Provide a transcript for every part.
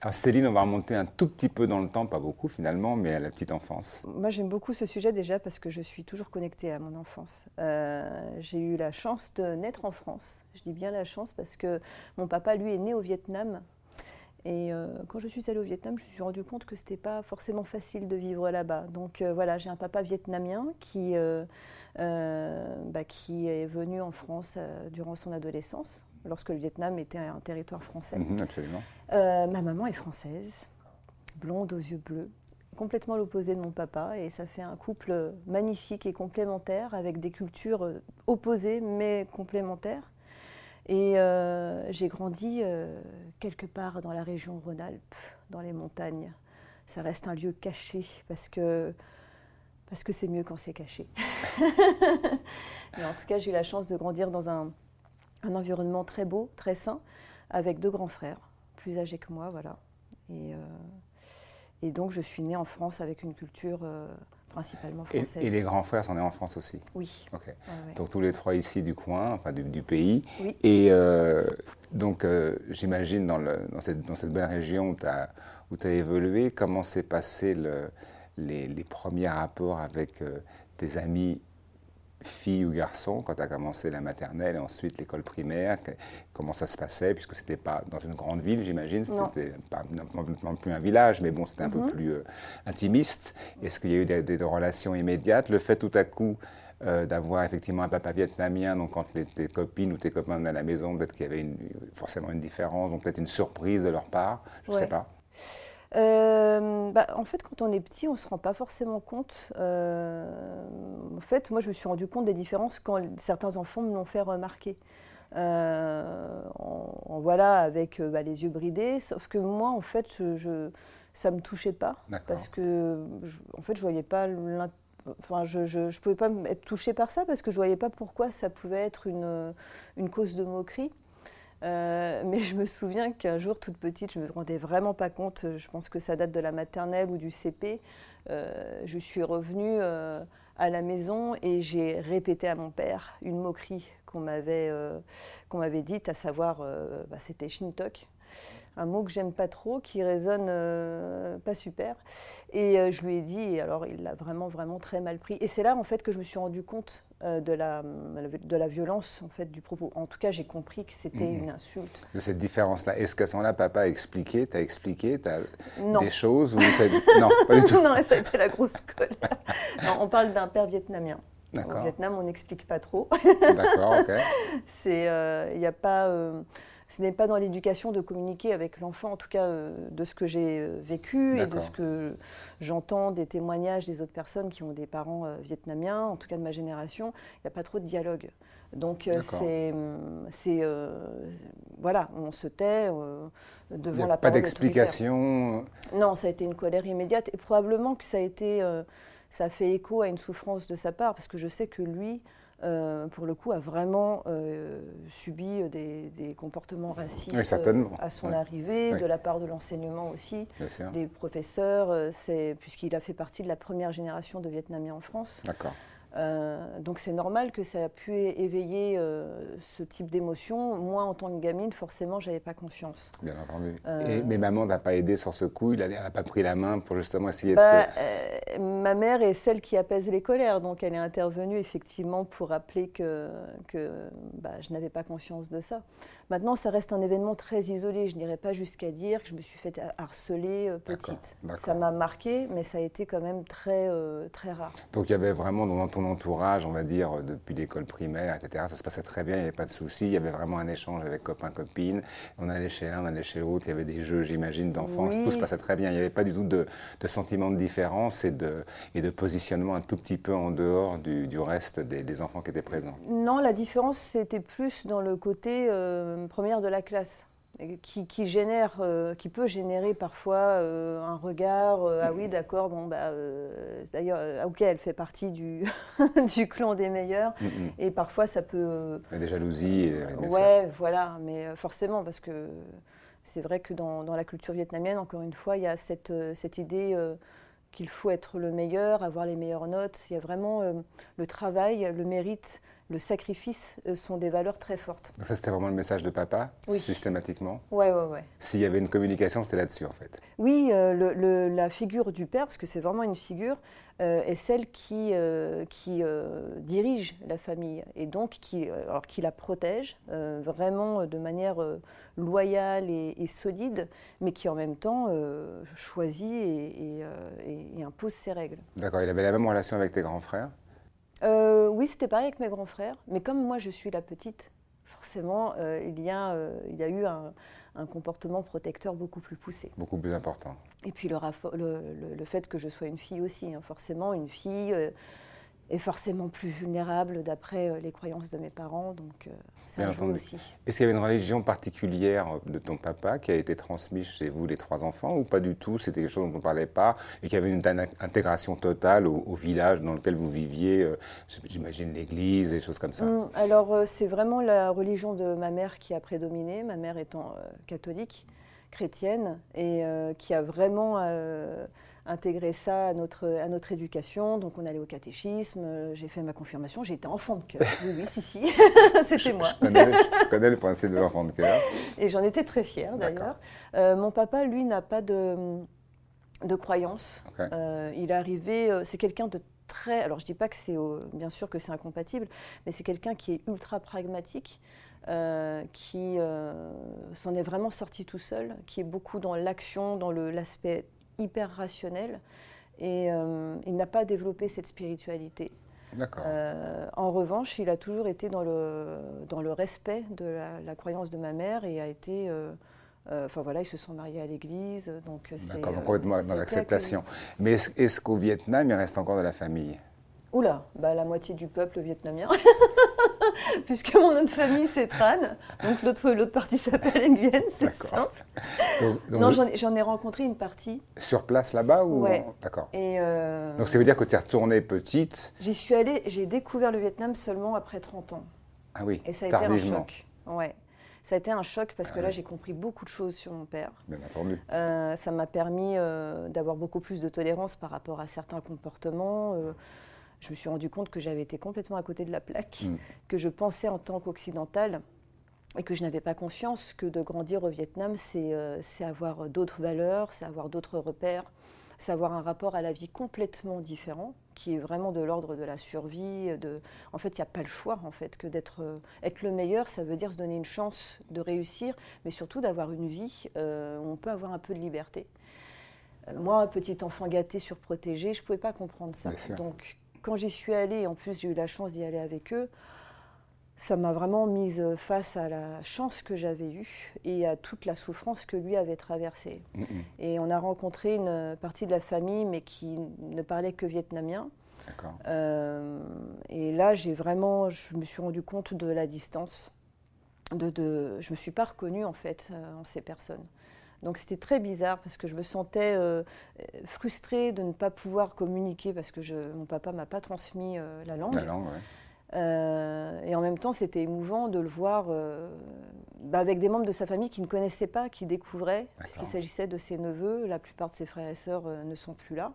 Alors Céline, on va remonter un tout petit peu dans le temps, pas beaucoup finalement, mais à la petite enfance. Moi j'aime beaucoup ce sujet déjà parce que je suis toujours connectée à mon enfance. Euh, j'ai eu la chance de naître en France. Je dis bien la chance parce que mon papa, lui, est né au Vietnam. Et euh, quand je suis allée au Vietnam, je me suis rendu compte que ce n'était pas forcément facile de vivre là-bas. Donc euh, voilà, j'ai un papa vietnamien qui, bah, qui est venu en France durant son adolescence lorsque le Vietnam était un territoire français. Mhm, absolument. Euh, ma maman est française, blonde aux yeux bleus, complètement l'opposé de mon papa, et ça fait un couple magnifique et complémentaire avec des cultures euh, opposées mais complémentaires. Et euh, j'ai grandi quelque part dans la région Rhône-Alpes, dans les montagnes. Ça reste un lieu caché parce que parce que c'est mieux quand c'est caché. mais en tout cas, j'ai eu la chance de grandir dans un, un environnement très beau, très sain, avec deux grands frères, plus âgés que moi, voilà. Et, euh, et donc je suis née en France avec une culture euh, principalement française. Et, les grands frères sont nés en France aussi Oui. Ok. Donc tous les trois ici du coin, enfin du, pays. Oui. Et euh, donc j'imagine dans, dans, cette, dans, cette, belle région où tu as, évolué, comment s'est passé le, les, les, premiers rapports avec tes amis fille ou garçon quand tu as commencé la maternelle et ensuite l'école primaire Comment ça se passait Puisque c'était pas dans une grande ville, j'imagine, c'était pas non plus un village, mais bon, c'était un peu mhm. plus euh, intimiste. Est-ce qu'il y a eu des, relations immédiates? Le fait tout à coup euh, d'avoir effectivement un papa vietnamien, donc quand tes copines ou tes copains venaient à la maison, peut-être qu'il y avait forcément une différence, donc peut-être une surprise de leur part, je ne sais pas. Euh, bah, en fait, quand on est petit, on ne se rend pas forcément compte. Euh, en fait, moi, je me suis rendu compte des différences quand certains enfants me l'ont fait remarquer. Euh, en, voilà, avec bah, les yeux bridés. Sauf que moi, en fait, je, ça ne me touchait pas. Parce que, en fait, je voyais pas Enfin, je ne pouvais pas être touchée par ça parce que je ne voyais pas pourquoi ça pouvait être une, une cause de moquerie. Euh, mais je me souviens qu'un jour, toute petite, je ne me rendais vraiment pas compte, je pense que ça date de la maternelle ou du CP, euh, je suis revenue euh, à la maison et j'ai répété à mon père une moquerie qu'on m'avait qu'on m'avait dite, à savoir, bah, c'était Shintok un mot que j'aime pas trop, qui résonne pas super. Et je lui ai dit, alors il l'a vraiment, vraiment très mal pris. Et c'est là, en fait, que je me suis rendu compte euh, de, la, de la violence en fait, du propos. En tout cas, j'ai compris que c'était mhm. une insulte. De cette différence-là, est-ce qu'à ce moment-là, papa a expliqué, t'as expliqué as des choses ou Non, pas du tout. non, ça a été la grosse colle. on parle d'un père vietnamien. Au Vietnam, on n'explique pas trop. D'accord, ok. Il euh, n'y a pas. Euh, ce n'est pas dans l'éducation de communiquer avec l'enfant, en tout cas euh, de ce que j'ai euh, vécu et de ce que j'entends des témoignages des autres personnes qui ont des parents euh, vietnamiens, en tout cas de ma génération, il n'y a pas trop de dialogue. Donc c'est, c'est voilà, on se tait devant la Pas d'explication. Non, ça a été une colère immédiate et probablement que ça a été, ça a fait écho à une souffrance de sa part parce que je sais que lui. Euh, pour le coup, a vraiment euh, subi des, comportements racistes euh, à son arrivée, de la part de l'enseignement aussi, des professeurs, puisqu'il a fait partie de la première génération de Vietnamiens en France. D'accord. Euh, donc c'est normal que ça a pu éveiller euh, ce type d'émotion. Moi, en tant que gamine, forcément, j'avais pas conscience. Bien entendu. Euh, mais maman n'a pas aidé sur ce coup. Elle n'a pas pris la main pour justement essayer bah, de. ma mère est celle qui apaise les colères, donc elle est intervenue effectivement pour rappeler que, que bah, je n'avais pas conscience de ça. Maintenant, ça reste un événement très isolé. Je n'irai pas jusqu'à dire que je me suis fait harceler petite. Ça m'a marqué, mais ça a été quand même très très rare. Donc il y avait vraiment dans ton entourage, on va dire, depuis l'école primaire, etc. Ça se passait très bien, il n'y avait pas de soucis. Il y avait vraiment un échange avec copains, copines. On allait chez l'un, on allait chez l'autre. Il y avait des jeux, j'imagine, d'enfance. Tout se passait très bien. Il n'y avait pas du tout de, sentiment de différence et de, et de positionnement un tout petit peu en dehors du, reste des, enfants qui étaient présents. Non, la différence, c'était plus dans le côté euh, première de la classe qui, génère, euh, qui peut générer parfois euh, un regard. Euh, ah oui, d'accord, bon, bah, d'ailleurs, ok, elle fait partie du, du clan des meilleurs. Mm, mm. Et parfois, ça peut. des jalousies. ouais, voilà, mais forcément, parce que c'est vrai que dans, dans, la culture vietnamienne, encore une fois, il y a cette, cette idée qu'il faut être le meilleur, avoir les meilleures notes. Il y a vraiment le travail, le mérite le sacrifice sont des valeurs très fortes. Donc ça, c'était vraiment le message de papa, Oui. systématiquement Ouais, ouais, ouais. S'il y avait une communication, c'était là-dessus, en fait. Oui, euh, le- le- la figure du père, parce que c'est vraiment une figure, euh, est celle qui, euh, qui euh, dirige la famille et donc qui, euh, alors, qui la protège euh, vraiment de manière euh, loyale et, et solide, mais qui en même temps euh, choisit et, et, euh, et- et impose ses règles. D'accord, il avait la même relation avec tes grands frères Euh, oui, c'était pareil avec mes grands frères, mais comme moi je suis la petite, forcément euh, il, y a, euh, il y a eu un, un comportement protecteur beaucoup plus poussé. beaucoup plus important. Et puis le, raffo- le- le- le fait que je sois une fille aussi, hein, forcément, une fille euh, est forcément plus vulnérable d'après euh, les croyances de mes parents, donc euh, ça Bien joue aussi. Est-ce qu'il y avait une religion particulière de ton papa qui a été transmise chez vous, les trois enfants, ou pas du tout? C'était quelque chose dont on ne parlait pas et qu'il y avait une in- intégration totale au, au village dans lequel vous viviez euh, J'imagine l'église, des choses comme ça? Hum, alors euh, c'est vraiment la religion de ma mère qui a prédominé, ma mère étant euh, catholique, chrétienne, et euh, qui a vraiment euh, intégré ça à notre, à notre éducation. Donc on allait au catéchisme, euh, j'ai fait ma confirmation, j'ai été enfant de cœur. Oui, oui, si, si, c'était moi. Je connais, je connais le principe de l'enfant de cœur. Et j'en étais très fière d'ailleurs. Euh, mon papa, lui, n'a pas de, de croyance. Euh, il est arrivé, c'est quelqu'un de très. Alors je dis pas que c'est, bien sûr que c'est incompatible, mais c'est quelqu'un qui est ultra pragmatique. euh, qui euh, s'en est vraiment sorti tout seul, qui est beaucoup dans l'action, dans l'aspect hyper rationnel, et euh, il n'a pas développé cette spiritualité. D'accord. Euh, en revanche, il a toujours été dans le, dans le respect de la, la croyance de ma mère et a été. euh, euh, Enfin voilà, ils se sont mariés à l'église, donc c'est. D'accord, donc complètement dans l'acceptation. Mais est-ce qu'au Vietnam, il reste encore de la famille? Oula, bah, la moitié du peuple vietnamien, puisque mon nom de famille c'est Tran, donc l'autre l'autre partie s'appelle Nguyen, c'est. Donc, donc Non, j'en ai- j'en ai rencontré une partie Sur place là-bas ou Ouais. D'accord. et. euh, Donc ça veut dire que tu es retournée petite. J'y suis allée, j'ai découvert le Vietnam seulement après 30 ans. Ah oui, Et ça a été un choc. Ouais. Ça a été un choc parce que Ah là, oui. j'ai compris beaucoup de choses sur mon père. bien entendu. Euh, ça m'a permis euh, d'avoir beaucoup plus de tolérance par rapport à certains comportements. Je me suis rendu compte que j'avais été complètement à côté de la plaque, Mm. que je pensais en tant qu'occidentale et que je n'avais pas conscience que de grandir au Vietnam, c'est euh, avoir d'autres valeurs, c'est avoir d'autres repères, c'est avoir un rapport à la vie complètement différent, qui est vraiment de l'ordre de la survie. De... En fait, il n'y a pas le choix, en fait, que d'être euh, être le meilleur, ça veut dire se donner une chance de réussir, mais surtout d'avoir une vie euh, où on peut avoir un peu de liberté. Euh, Moi, petit enfant gâté, surprotégé, je ne pouvais pas comprendre ça. Donc, quand j'y suis allée, en plus j'ai eu la chance d'y aller avec eux, ça m'a vraiment mise face à la chance que j'avais eue et à toute la souffrance que lui avait traversée. Mm, mm. Et on a rencontré une partie de la famille, mais qui ne parlait que vietnamien. Euh, et là, j'ai vraiment, je me suis rendu compte de la distance. De, de, je me suis pas reconnue en fait euh, en ces personnes. Donc c'était très bizarre parce que je me sentais euh, frustrée de ne pas pouvoir communiquer parce que je, mon papa m'a pas transmis euh, la langue. La langue, ouais. Euh, et en même temps, c'était émouvant de le voir bah, avec des membres de sa famille qui ne connaissaient pas, qui découvraient, puisqu'il s'agissait de ses neveux. La plupart de ses frères et sœurs ne sont plus là.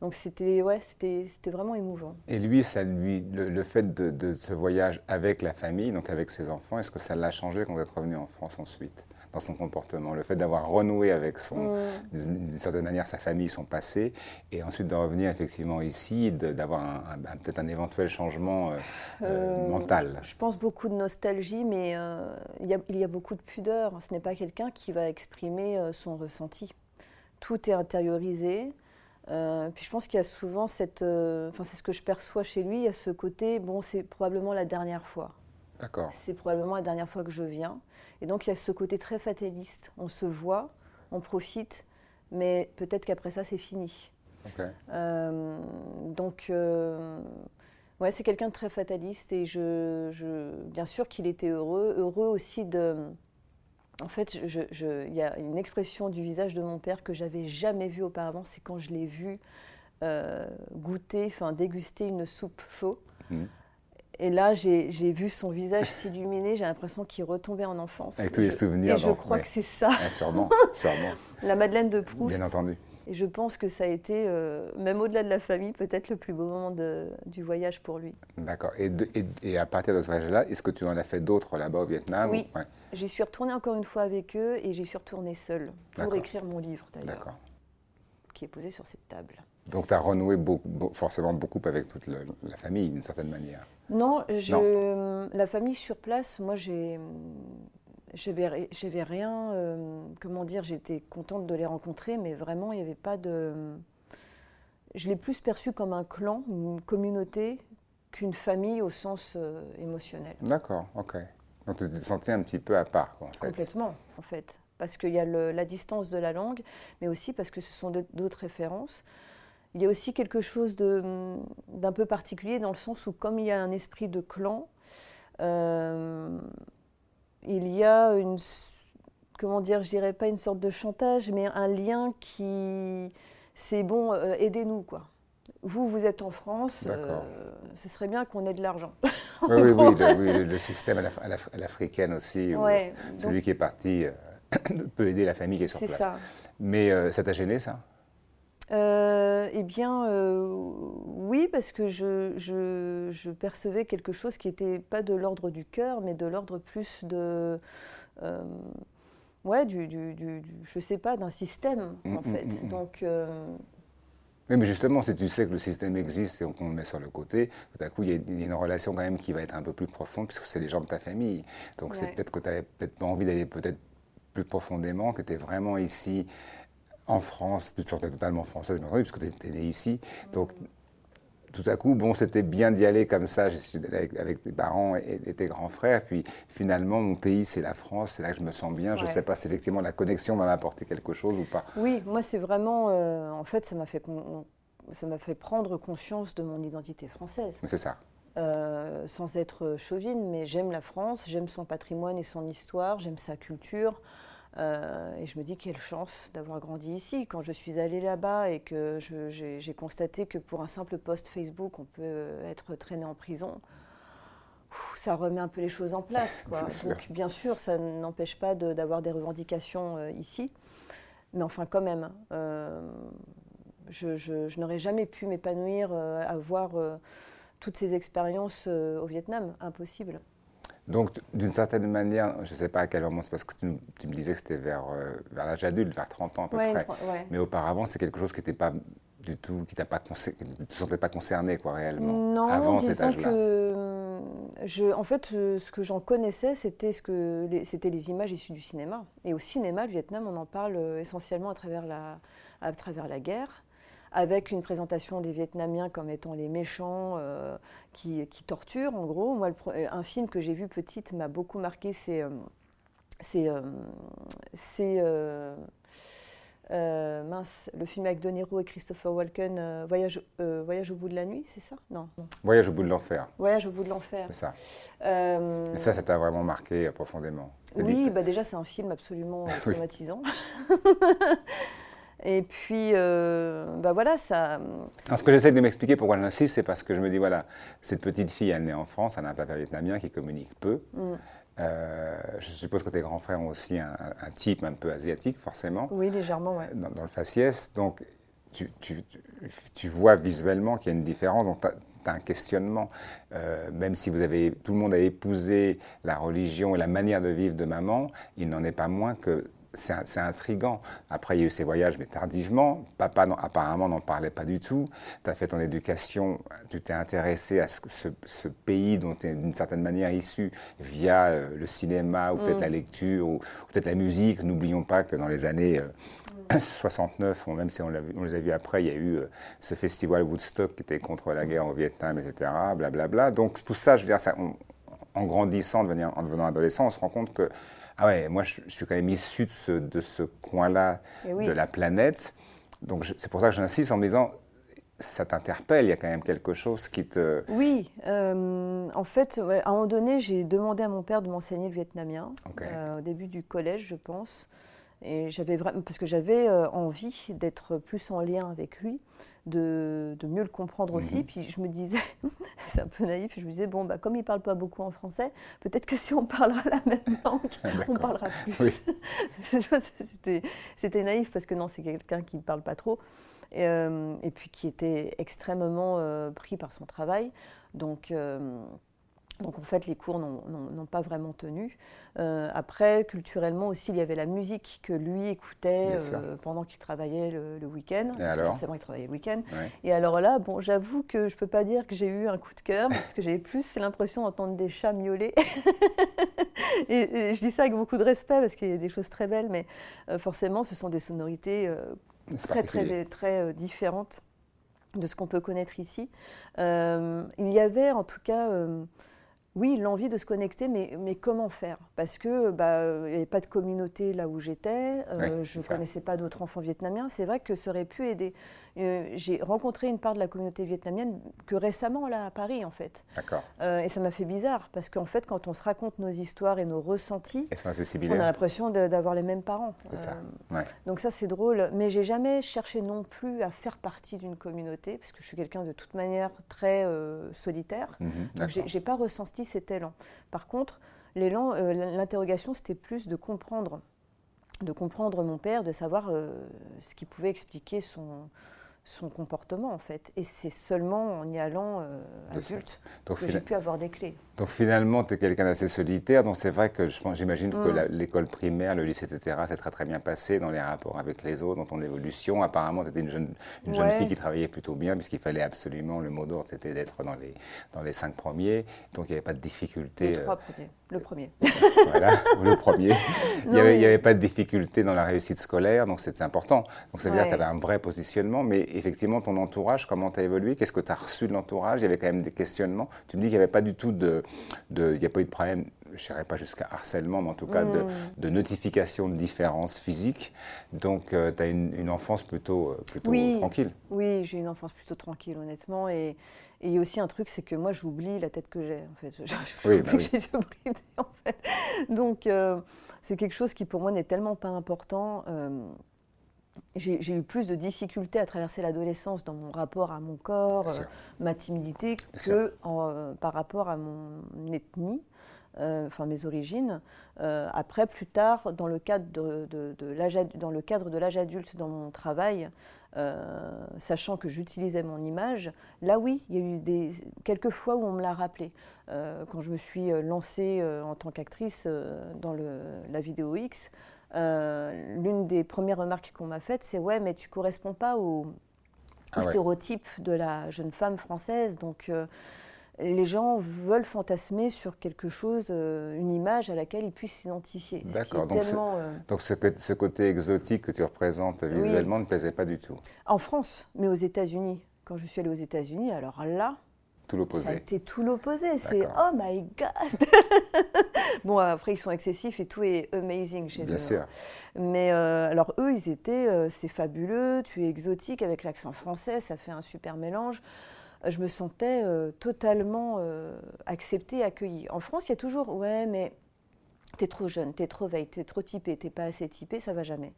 Donc c'était ouais, c'était c'était vraiment émouvant. Et lui, ça lui, le, le fait de, de ce voyage avec la famille, donc avec ses enfants, est-ce que ça l'a changé quand vous êtes revenu en France ensuite, dans son comportement Le fait d'avoir renoué avec son, Mm. d'une certaine manière, sa famille, son passé, et ensuite de revenir effectivement ici, d'avoir peut-être un éventuel changement euh, euh, Euh, mental. Je pense beaucoup de nostalgie, mais euh, il, y a, il y a beaucoup de pudeur. Ce n'est pas quelqu'un qui va exprimer son ressenti. Tout est intériorisé. Euh, puis je pense qu'il y a souvent cette. euh, Enfin, c'est ce que je perçois chez lui. Il y a ce côté, bon, c'est probablement la dernière fois. D'accord. C'est probablement la dernière fois que je viens. Et donc il y a ce côté très fataliste. On se voit, on profite, mais peut-être qu'après ça, c'est fini. Euh, donc, euh, ouais, c'est quelqu'un de très fataliste et je, je- bien sûr qu'il était heureux, heureux aussi de. En fait, je- je- il y a une expression du visage de mon père que j'avais jamais vue auparavant, c'est quand je l'ai vu euh, goûter, enfin déguster une soupe faux. Mhm. Et là, j'ai vu son visage s'illuminer, j'ai l'impression qu'il retombait en enfance. Avec tous les Je- souvenirs Et je crois ouais. que c'est ça, Ouais, sûrement, sûrement, la Madeleine de Proust. bien entendu. Et je pense que ça a été, euh, même au-delà de la famille, peut-être le plus beau moment de, du voyage pour lui. D'accord. Et, et, à partir de ce voyage-là, est-ce que tu en as fait d'autres là-bas au Vietnam Oui. J'y suis retournée encore une fois avec eux et j'y suis retournée seule pour écrire mon livre d'ailleurs. Qui est posé sur cette table. Donc tu as renoué beaucoup, forcément beaucoup avec toute la famille d'une certaine manière. Non, je, la famille sur place, moi j'ai j'avais rien, euh, comment dire, j'étais contente de les rencontrer, mais vraiment, il n'y avait pas de. Je l'ai plus perçu comme un clan, une communauté, qu'une famille au sens euh, émotionnel. D'accord, ok. Donc tu te sentais un petit peu à part, en fait. Complètement, en fait. Parce qu'il y a la distance de la langue, mais aussi parce que ce sont d'autres références. Il y a aussi quelque chose d'un peu particulier dans le sens où, comme il y a un esprit de clan, euh, il y a une, comment dire, je dirais pas une sorte de chantage, mais un lien qui, c'est bon, euh, aidez-nous quoi. Vous, vous êtes en France, euh, ce serait bien qu'on ait de l'argent. oui, oui, le, système à l'africaine aussi, celui qui est parti peut aider la famille qui est sur place. Ça. Mais ça t'a gêné ça? Euh, eh bien, euh, oui, parce que je, percevais quelque chose qui n'était pas de l'ordre du cœur, mais de l'ordre plus de. Euh, ouais, du, du, je sais pas, d'un système, mm, en mm, fait. Mm, Donc. Oui, mais justement, si tu sais que le système existe et qu'on le met sur le côté, tout à coup, il y, a une relation quand même qui va être un peu plus profonde, puisque c'est les gens de ta famille. Donc, c'est peut-être que tu n'avais peut-être pas envie d'aller peut-être plus profondément, que tu es vraiment ici en France, tu te sentais totalement française, puisque tu étais née ici. Donc, tout à coup, bon, c'était bien d'y aller comme ça, avec, avec tes parents et, tes grands frères. Puis finalement, mon pays, c'est la France, c'est là que je me sens bien. Je ne sais pas si effectivement la connexion m'a apporté quelque chose ou pas. Oui, moi, c'est vraiment. Euh, en fait, ça m'a fait, ça m'a fait prendre conscience de mon identité française. C'est ça. Euh, sans être chauvine, mais j'aime la France, j'aime son patrimoine et son histoire, j'aime sa culture. Euh, et je me dis quelle chance d'avoir grandi ici. Quand je suis allée là-bas et que j'ai constaté que pour un simple post Facebook, on peut être traîné en prison, ça remet un peu les choses en place. Quoi. Donc bien sûr, ça n'empêche pas d'avoir des revendications euh, ici. Mais enfin quand même, euh, je, je n'aurais jamais pu m'épanouir, avoir toutes ces expériences au Vietnam. Impossible. Donc, d'une certaine manière, je ne sais pas à quel moment, c'est parce que tu, me disais que c'était vers, euh, vers l'âge adulte, vers 30 ans à peu près. Mais auparavant, c'est quelque chose qui n'était pas du tout, qui t'a pas ne te sentais pas concerné, quoi, réellement. Non, avant cet âge-là. que je, en fait, euh, ce que j'en connaissais, c'était ce que c'était les images issues du cinéma. Et au cinéma, le Vietnam, on en parle euh, essentiellement à travers la, à travers la guerre avec une présentation des Vietnamiens comme étant les méchants euh, qui, torturent, en gros. Moi, euh, un film que j'ai vu petite m'a beaucoup marqué, c'est. Euh, c'est. mince, le film avec De Niro et Christopher Walken, Voyage, Voyage au bout de la nuit, c'est ça? Non, Voyage au bout de l'enfer. Voyage au bout de l'enfer. C'est ça. et ça, ça t'a vraiment marqué profondément. Oui, bah déjà, c'est un film absolument traumatisant. Et puis, euh, bah voilà, ça. ce que j'essaie de m'expliquer pourquoi j'insiste, c'est parce que je me dis voilà, cette petite fille, elle naît en France, elle a un papa vietnamien qui communique peu. Mm. Euh, je suppose que tes grands frères ont aussi un, type un peu asiatique, forcément. Oui, légèrement, oui. Dans, le faciès. Donc, tu, tu, tu vois visuellement qu'il y a une différence. Donc, tu as un questionnement. Euh, même si vous avez, tout le monde a épousé la religion et la manière de vivre de maman, il n'en est pas moins que c'est intriguant. Après, il y a eu ces voyages, mais tardivement. Papa, apparemment, n'en parlait pas du tout. Tu as fait ton éducation, tu t'es intéressé à ce, pays dont tu es d'une certaine manière issu via euh, le cinéma, ou peut-être mm. la lecture, ou, peut-être la musique. N'oublions pas que dans les années 69, euh, même si on, les a vus après, il y a eu euh, ce festival Woodstock qui était contre la guerre au Vietnam, etc. Blablabla. Donc tout ça, je veux dire, ça, en grandissant, en devenant adolescent, on se rend compte que ah ouais, moi je, suis quand même issu de ce, de ce coin-là eh de la planète. Donc c'est pour ça que j'insiste en me disant, ça t'interpelle, il y a quand même quelque chose qui te... Oui, euh, en fait, à un moment donné, j'ai demandé à mon père de m'enseigner le vietnamien, euh, au début du collège, je pense. Et j'avais vraiment, parce que j'avais euh, envie d'être plus en lien avec lui, de, de mieux le comprendre aussi. Mhm. Puis je me disais, c'est un peu naïf, je me disais, bon, bah, comme il parle pas beaucoup en français, peut-être que si on parlera la même langue, on D'accord. parlera plus. Oui. C'était c'était naïf parce que non, c'est quelqu'un qui ne parle pas trop. Et, euh, et puis qui était extrêmement euh, pris par son travail. Donc, euh, donc en fait, les cours n'ont- pas vraiment tenu. Euh, après, culturellement aussi, il y avait la musique que lui écoutait euh, pendant qu'il travaillait le, le week-end. Forcément, il travaillait le week-end. Ouais. Et alors là, bon, j'avoue que je peux pas dire que j'ai eu un coup de cœur, parce que j'avais plus l'impression d'entendre des chats miauler. et, et je dis ça avec beaucoup de respect, parce qu'il y a des choses très belles, mais euh, forcément, ce sont des sonorités très, très, très différentes de ce qu'on peut connaître ici. Il y avait en tout cas, oui, l'envie de se connecter, mais, mais comment faire? Parce que bah, euh, il n'y avait pas de communauté là où j'étais, euh, Oui, je ne connaissais pas d'autres enfants vietnamiens. C'est vrai que ça aurait pu aider. Euh, J'ai rencontré une part de la communauté vietnamienne que récemment, là, à Paris, en fait. D'accord. Euh, et ça m'a fait bizarre, parce qu'en fait, quand on se raconte nos histoires et nos ressentis, on a l'impression d'avoir les mêmes parents. C'est ça. Euh, Ouais. donc ça c'est drôle, mais j'ai jamais cherché non plus à faire partie d'une communauté parce que je suis quelqu'un de toute manière très solitaire. Mhm, Donc j'ai- pas ressenti cet élan. Par contre, l'élan, euh, l'interrogation c'était plus de comprendre, de comprendre mon père, de savoir euh, ce qui pouvait expliquer son son comportement en fait. Et c'est seulement en y allant euh, adulte Donc, que j'ai pu avoir des clés. donc finalement, tu es quelqu'un d'assez solitaire. Donc c'est vrai que j'imagine que Mm. l'école primaire, le lycée, etc., c'est très très bien passé dans les rapports avec les autres, dans ton évolution. Apparemment, tu étais une jeune, une jeune fille qui travaillait plutôt bien, puisqu'il fallait absolument, le mot d'ordre, c'était d'être dans les, dans les cinq premiers. Donc il n'y avait pas de difficulté. Les euh, trois premiers. Le premier. voilà, le premier. Il n'y avait, mais- pas de difficulté dans la réussite scolaire, donc c'était important. Donc ça veut dire que tu avais un vrai positionnement, mais effectivement, ton entourage, comment tu as évolué? Qu'est-ce que tu as reçu de l'entourage? Il y avait quand même des questionnements. Tu me dis qu'il n'y avait pas du tout de. de- il n'y a pas eu de problème, je n'irai pas jusqu'à harcèlement, mais en tout cas de, Mm. de notification de différences physiques. Donc tu as une, une enfance plutôt, euh, plutôt Oui. tranquille. Oui, j'ai une enfance plutôt tranquille, honnêtement. Et et il y a aussi un truc, c'est que moi, j'oublie la tête que j'ai, en fait. Je- je- Oui, bah que oui. j'ai bridés, en fait. Donc, euh, c'est quelque chose qui, pour moi, n'est tellement pas important. Euh, j'ai eu plus de difficultés à traverser l'adolescence dans mon rapport à mon corps, euh, ma timidité, que en, par rapport à mon ethnie, enfin mes origines. Après, plus tard, dans le cadre de, de- de l'âge ad- dans le cadre de l'âge adulte, dans mon travail, euh, sachant que j'utilisais mon image, là oui, il y a eu des, quelques fois où on me l'a rappelé. Euh, quand je me suis euh, lancée en tant qu'actrice dans le, la vidéo X, l'une des premières remarques qu'on m'a faites, c'est ouais, mais tu corresponds pas au, au Ah ouais. stéréotype de la jeune femme française, donc les gens veulent fantasmer sur quelque chose, euh, une image à laquelle ils puissent s'identifier. D'accord, donc tellement, euh, Donc ce, côté- ce côté exotique que tu représentes visuellement ne plaisait pas du tout. en France, mais aux États-Unis. Quand je suis allée aux États-Unis, alors là, Tout ça a l'opposé. été tout l'opposé. C'est oh my god. bon, après ils sont excessifs et tout est amazing chez eux. Bien hein. sûr. Mais euh, alors eux, ils étaient, euh, c'est fabuleux, tu es exotique avec l'accent français, ça fait un super mélange. Je me sentais euh, totalement euh, acceptée, accueillie. En France, il y a toujours, ouais, mais t'es trop jeune, t'es trop veille, t'es trop typé, t'es pas assez typé, ça va jamais.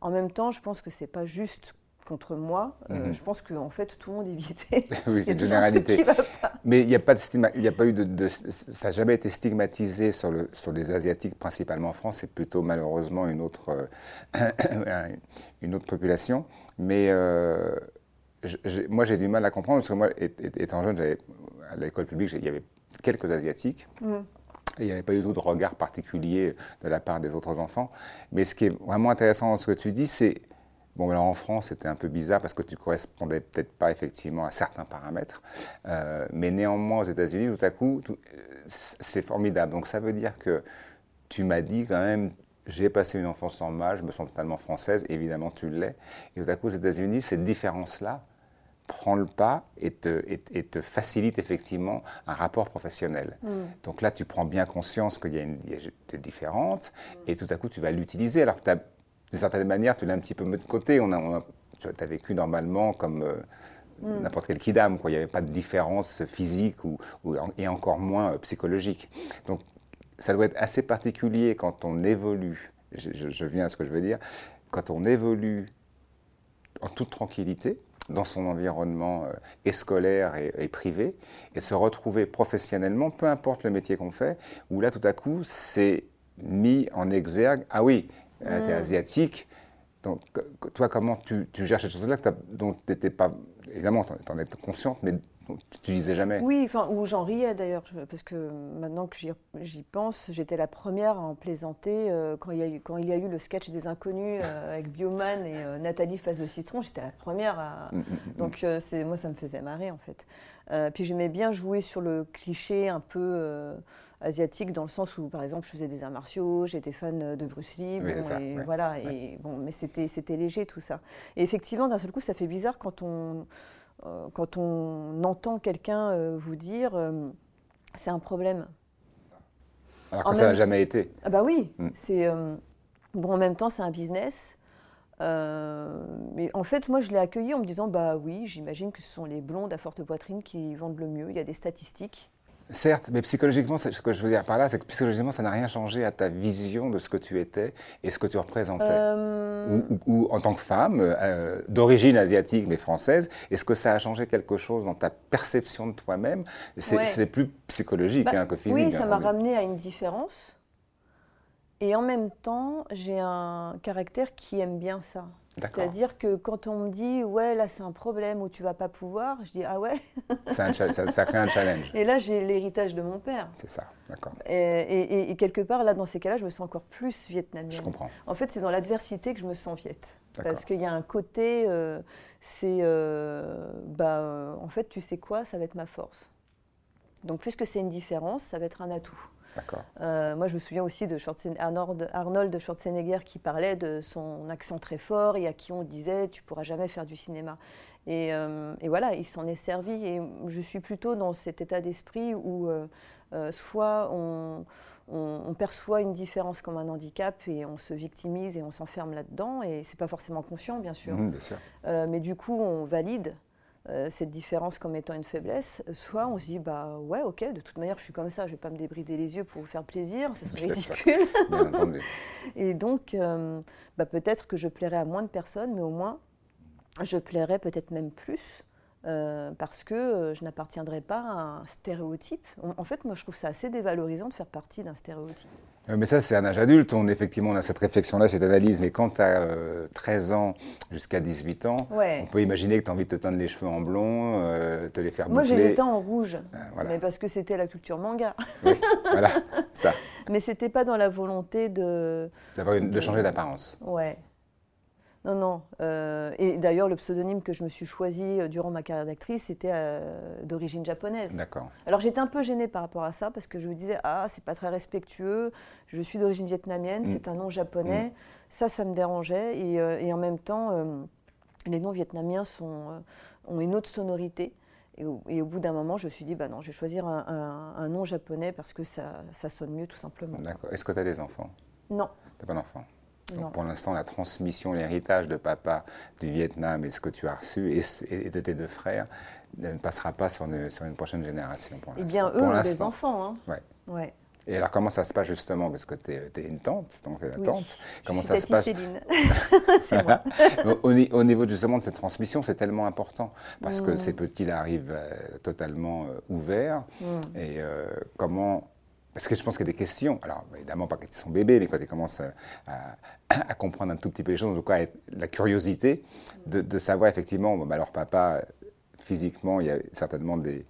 En même temps, je pense que c'est pas juste contre moi. Euh, Mhm. je pense qu'en fait, tout le monde est visé. oui, c'est une généralité. Mais il n'y a pas de stigma- il y a pas eu de, de- ça n'a jamais été stigmatisé sur, le, sur les asiatiques principalement en France. C'est plutôt malheureusement une autre, une autre population. Mais euh, je- moi j'ai du mal à comprendre parce que moi, étant jeune, à l'école publique, il y avait quelques asiatiques. Mhm. Et il n'y avait pas du tout de regard particulier de la part des autres enfants. Mais ce qui est vraiment intéressant dans ce que tu dis, c'est Bon, alors en France, c'était un peu bizarre parce que tu correspondais peut-être pas effectivement à certains paramètres. Euh, mais néanmoins, aux États-Unis, tout à coup, c'est formidable. Donc ça veut dire que tu m'as dit quand même, j'ai passé une enfance normale, je me sens totalement française, évidemment tu l'es. Et tout à coup, aux États-Unis, cette différence-là prend le pas et te, et, et te facilite effectivement un rapport professionnel. Donc là, tu prends bien conscience qu'il y a une a des différentes et tout à coup, tu vas l'utiliser. Alors que d'une certaine manière, tu l'as un petit peu mis de côté. On a, on a- tu as vécu normalement comme euh, n'importe quel kidam. Quoi. Il n'y avait pas de différence physique ou, ou- et encore moins euh, psychologique. Donc ça doit être assez particulier quand on évolue je, viens à ce que je veux dire, quand on évolue en toute tranquillité, dans son environnement euh, scolaire et, privé, et se retrouver professionnellement, peu importe le métier qu'on fait, où là, tout à coup, c'est mis en exergue. Ah oui, tu es mm. asiatique. Donc, toi, comment tu, tu gères ces choses-là dont tu n'étais pas. Évidemment, tu en, es consciente, mais tu disais jamais? Oui, enfin, ou j'en riais d'ailleurs, parce que maintenant que j'y pense, j'étais la première à en plaisanter euh, quand, il y a eu, quand il y a eu le sketch des inconnus euh, avec Bioman et euh, Nathalie face au citron, j'étais la première à. Mm, mm, mm, Donc c'est moi, ça me faisait marrer en fait. puis j'aimais bien jouer sur le cliché un peu asiatique dans le sens où, par exemple, je faisais des arts martiaux, j'étais fan de Bruce Lee, et voilà, et bon, mais c'était c'était léger tout ça. Et effectivement, d'un seul coup, ça fait bizarre quand on quand on entend quelqu'un euh, vous dire euh, c'est un problème. Alors que ça n'a jamais été. Ah bah oui, mm. c'est bon en même temps c'est un business. mais en fait, moi, je l'ai accueilli en me disant, bah oui, j'imagine que ce sont les blondes à forte poitrine qui vendent le mieux. Il y a des statistiques. Certes, mais psychologiquement, ce que je veux dire par là, c'est que psychologiquement, ça n'a rien changé à ta vision de ce que tu étais et ce que tu représentais. Euh, ou, en tant que femme, euh, d'origine asiatique mais française, est-ce que ça a changé quelque chose dans ta perception de toi-même? C'est plus psychologique bah, hein, que physique. Oui, ça m'a ramené à une différence. Et en même temps, j'ai un caractère qui aime bien ça. C'est-à-dire que quand on me dit ouais là c'est un problème où tu vas pas pouvoir, je dis ah ouais. ça, ça, crée un challenge. Et là j'ai l'héritage de mon père. C'est ça, d'accord. Et, quelque part là dans ces cas-là je me sens encore plus vietnamienne. Je comprends. En fait c'est dans l'adversité que je me sens viette. Parce qu'il y a un côté, euh, c'est euh, bah euh, en fait tu sais quoi, ça va être ma force. Donc puisque c'est une différence, ça va être un atout. Euh, moi, je me souviens aussi de Arnold, Arnold Schwarzenegger qui parlait de son accent très fort et à qui on disait Tu pourras jamais faire du cinéma. Et, euh, voilà, il s'en est servi. Et je suis plutôt dans cet état d'esprit où euh, soit on, perçoit une différence comme un handicap et on se victimise et on s'enferme là-dedans. Et c'est pas forcément conscient, bien sûr. Mmh, bien sûr. mais du coup, on valide. Euh, cette différence comme étant une faiblesse, soit on se dit bah ouais ok de toute manière je suis comme ça, je vais pas me débrider les yeux pour vous faire plaisir, ça serait ridicule. et donc euh, bah, peut-être que je plairais à moins de personnes, mais au moins je plairais peut-être même plus euh, parce que je n'appartiendrai pas à un stéréotype. En fait, moi, je trouve ça assez dévalorisant de faire partie d'un stéréotype. Euh, mais ça, c'est un âge adulte. On, effectivement, on a cette réflexion-là, cette analyse. Mais quand tu as 13 ans jusqu'à 18 ans, on peut imaginer que tu as envie de te teindre les cheveux en blond, euh, te les faire boucler. Moi, je les étais en rouge. Euh, mais parce que c'était la culture manga. Oui, voilà, ça. mais c'était pas dans la volonté de. de, de changer d'apparence. Ouais. Non, non. Euh, et d'ailleurs, le pseudonyme que je me suis choisi euh, durant ma carrière d'actrice, c'était euh, d'origine japonaise. D'accord. Alors j'étais un peu gênée par rapport à ça, parce que je me disais, ah, c'est pas très respectueux, je suis d'origine vietnamienne, mm. c'est un nom japonais. Mm. Ça, ça me dérangeait. Et, en même temps, les noms vietnamiens sont, ont une autre sonorité. Et au, bout d'un moment, je me suis dit, bah non, je vais choisir un, nom japonais parce que ça, ça sonne mieux, tout simplement. D'accord. Est-ce que tu as des enfants? Non. Tu n'as pas d'enfants? Pour l'instant, la transmission, l'héritage de papa du Vietnam et ce que tu as reçu et, de tes deux frères ne passera pas sur une, sur une prochaine génération pour Eh bien, eux ont des enfants. Hein. Ouais. ouais. Et alors, comment ça se passe justement? Parce que tu es, une tante, donc tu es la tante. Comment ça se passe? Au, au, niveau justement de cette transmission, c'est tellement important parce que mm. ces petits arrivent euh, totalement euh, ouverts. Mm. Et euh, comment parce que je pense qu'il y a des questions, alors évidemment pas quand ils sont bébés, mais quand ils commencent à, comprendre un tout petit peu les choses, en tout cas la curiosité de, savoir effectivement, bon, bah, alors papa, physiquement, il y a certainement des,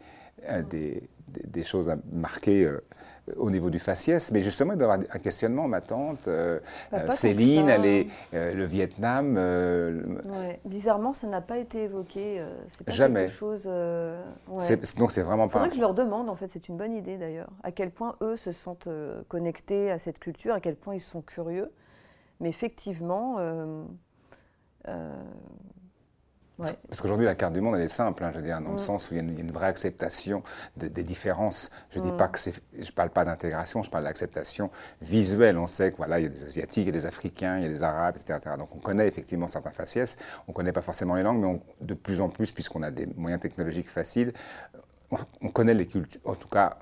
des choses à marquer euh, au niveau du faciès, mais justement, il doit y avoir un questionnement. Ma tante, euh, euh, Céline, elle est le Vietnam. Bizarrement, ça n'a pas été évoqué. c'est pas Jamais. quelque chose. Donc, c'est vraiment pas. Faudrait que je leur demande. En fait, c'est une bonne idée d'ailleurs. À quel point eux se sentent connectés à cette culture, à quel point ils sont curieux. Mais effectivement. Parce qu'aujourd'hui, la carte du monde, elle est simple, hein, je veux dire, dans le mm. sens où il y, a une, vraie acceptation des différences. Je ne dis pas mm. que c'est, je parle pas d'intégration, je parle d'acceptation visuelle. On sait que voilà, il y a des Asiatiques, il y a des Africains, il y a des Arabes, etc. Donc on connaît effectivement certains faciès. On ne connaît pas forcément les langues, mais de plus en plus, puisqu'on a des moyens technologiques faciles, on, connaît les cultures. En tout cas,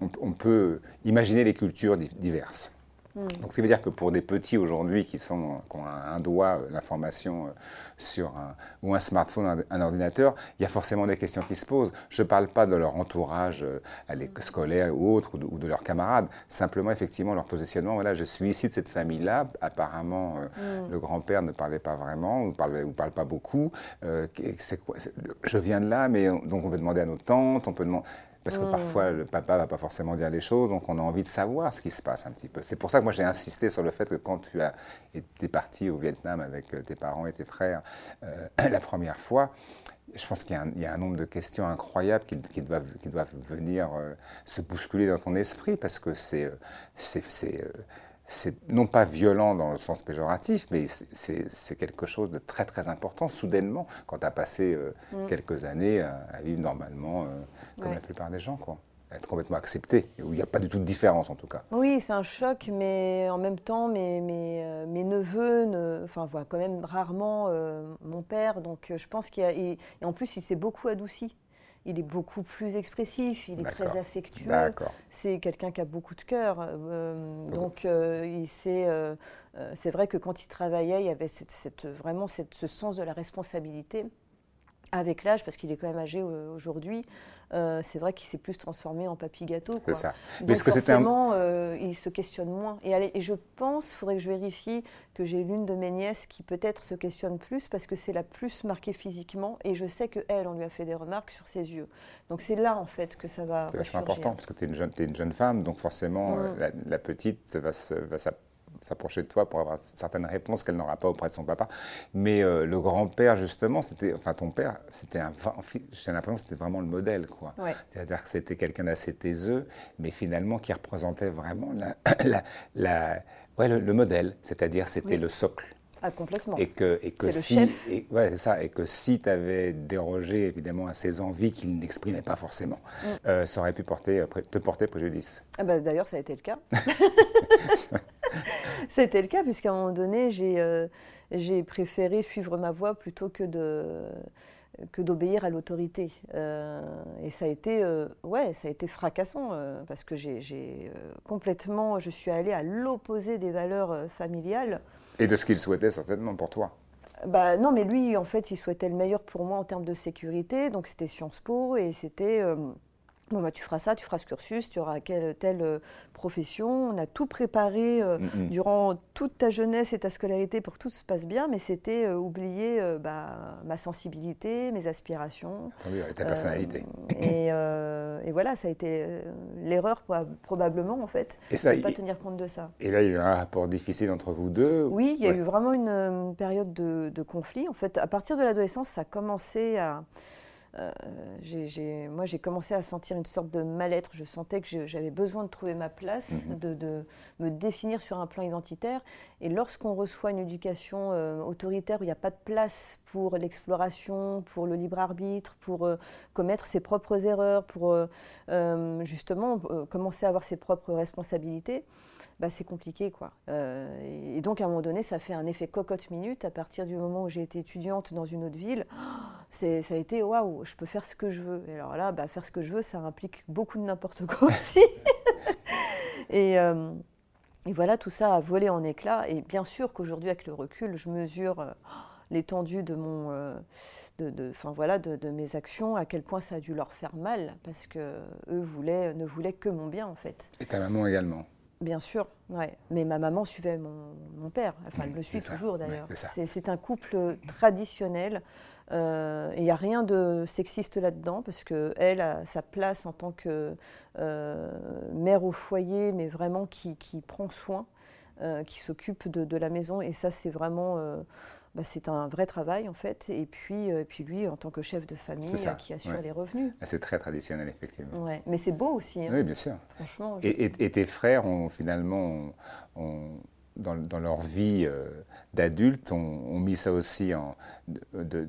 on, peut imaginer les cultures diverses. Hmm. Donc, ça veut dire que pour des petits aujourd'hui qui, sont, qui ont un, doigt, euh, l'information euh, sur un, ou un smartphone, un, ordinateur, il y a forcément des questions qui se posent. Je ne parle pas de leur entourage euh, à scolaire ou autre, ou de, leurs camarades. Simplement, effectivement, leur positionnement. Voilà, je suis ici de cette famille-là. Apparemment, hmm. le grand-père ne parlait pas vraiment, ou ne parle, parle pas beaucoup. quoi, je viens de là, mais donc on peut demander à nos tantes, on peut demander. Parce que parfois, le papa ne va pas forcément dire les choses, donc on a envie de savoir ce qui se passe un petit peu. C'est pour ça que moi j'ai insisté sur le fait que quand tu as été parti au Vietnam avec euh, tes parents et tes frères euh, la première fois, je pense qu'il y, a un nombre de questions incroyables qui, qui, doivent, qui doivent, venir euh, se bousculer dans ton esprit parce que c'est c'est non pas violent dans le sens péjoratif, mais c'est quelque chose de très très important, soudainement, quand tu as passé euh, mm. quelques années à, vivre normalement, euh, comme la plupart des gens, quoi. être complètement accepté, où il n'y a pas du tout de différence en tout cas. Oui, c'est un choc, mais en même temps, mes, mes, euh, mes neveux ne, enfin, voient quand même rarement mon père, donc je pense qu'il y a. et en plus, il s'est beaucoup adouci il est beaucoup plus expressif, il est très affectueux. C'est quelqu'un qui a beaucoup de cœur. Euh, donc, euh, euh, c'est vrai que quand il travaillait, il y avait cette, vraiment ce sens de la responsabilité avec l'âge, parce qu'il est quand même âgé aujourd'hui, euh, c'est vrai qu'il s'est plus transformé en papy gâteau. C'est ça. Mais est-ce que c'était un... Euh, il se questionne moins. Et, et je pense, il faudrait que je vérifie que j'ai l'une de mes nièces qui peut-être se questionne plus parce que c'est la plus marquée physiquement et je sais que elle, on lui a fait des remarques sur ses yeux. Donc c'est là en fait que ça va. C'est vachement important parce que tu es, es, une jeune femme, donc forcément mm. euh, la, petite va, va s'approcher de toi pour avoir certaines réponses qu'elle n'aura pas auprès de son papa. Mais euh, le grand-père, justement, c'était, enfin ton père, c'était un, j'ai l'impression que c'était vraiment le modèle, quoi. C'est-à-dire que c'était quelqu'un d'assez taiseux, mais finalement qui représentait vraiment la, la, ouais, le, modèle, c'est-à-dire c'était le socle. Ah, complètement. Et que, et que si, et, ouais, ça, et que si tu avais dérogé évidemment à ses envies qu'il n'exprimait pas forcément, mm. euh, ça aurait pu porter, te porter préjudice. Ah bah, D'ailleurs, ça a été le cas. C'était le cas, puisqu'à un moment donné, euh, j'ai préféré suivre ma voie plutôt que de que d'obéir à l'autorité. Euh, et ça a été, euh, ouais, ça a été fracassant parce que j'ai complètement, je suis allée à l'opposé des valeurs familiales. Et de ce qu'il souhaitait certainement pour toi. Bah non, mais lui, en fait, il souhaitait le meilleur pour moi en termes de sécurité. Donc c'était Sciences Po et c'était Bon, bah, tu feras ça, tu feras ce cursus, tu auras quelle telle euh, profession. On a tout préparé euh, mm, mm. durant toute ta jeunesse et ta scolarité pour que tout se passe bien, mais c'était euh, oublier bah, ma sensibilité, mes aspirations. et ta personnalité. Et, et, voilà, ça a été l'erreur probablement en fait, et ça, de ne pas tenir compte de ça. Et là, il y a eu un rapport difficile entre vous deux Oui, il y a eu vraiment une, période de, de, conflit. En fait, à partir de l'adolescence, ça a commencé à euh, moi, j'ai commencé à sentir une sorte de mal-être. Je sentais que j'avais besoin de trouver ma place, mhm. de, me définir sur un plan identitaire. Et lorsqu'on reçoit une éducation euh, autoritaire où il n'y a pas de place pour l'exploration, pour le libre arbitre, pour euh, commettre ses propres erreurs, pour justement commencer à avoir ses propres responsabilités, bah, c'est compliqué. Quoi. Euh, et donc, à un moment donné, ça fait un effet cocotte-minute. À partir du moment où j'ai été étudiante dans une autre ville, ça a été waouh, je peux faire ce que je veux. Et alors là, bah, faire ce que je veux, ça implique beaucoup de n'importe quoi aussi. et, euh, et, voilà, tout ça a volé en éclats. Et bien sûr qu'aujourd'hui, avec le recul, je mesure euh, l'étendue de mon. de, de, voilà, de, mes actions, à quel point ça a dû leur faire mal, parce que eux voulaient, ne voulaient que mon bien en fait. Et ta maman également Bien sûr, ouais. mais ma maman suivait mon, père, enfin elle le suit toujours d'ailleurs. c'est un couple traditionnel, euh, il n'y a rien de sexiste là-dedans, parce qu'elle a sa place en tant que euh, mère au foyer, mais vraiment qui, prend soin, euh, qui s'occupe de, de, la maison, et ça c'est vraiment bah, c'est un vrai travail en fait. Et puis, euh, puis lui, en tant que chef de famille, euh, qui assure les revenus. Ah, c'est très traditionnel, effectivement. Ouais. Mais c'est beau aussi. Hein. Oui, bien sûr. Franchement. Et, tes frères ont finalement, dans, leur vie euh, d'adulte, ont, mis ça aussi en, de,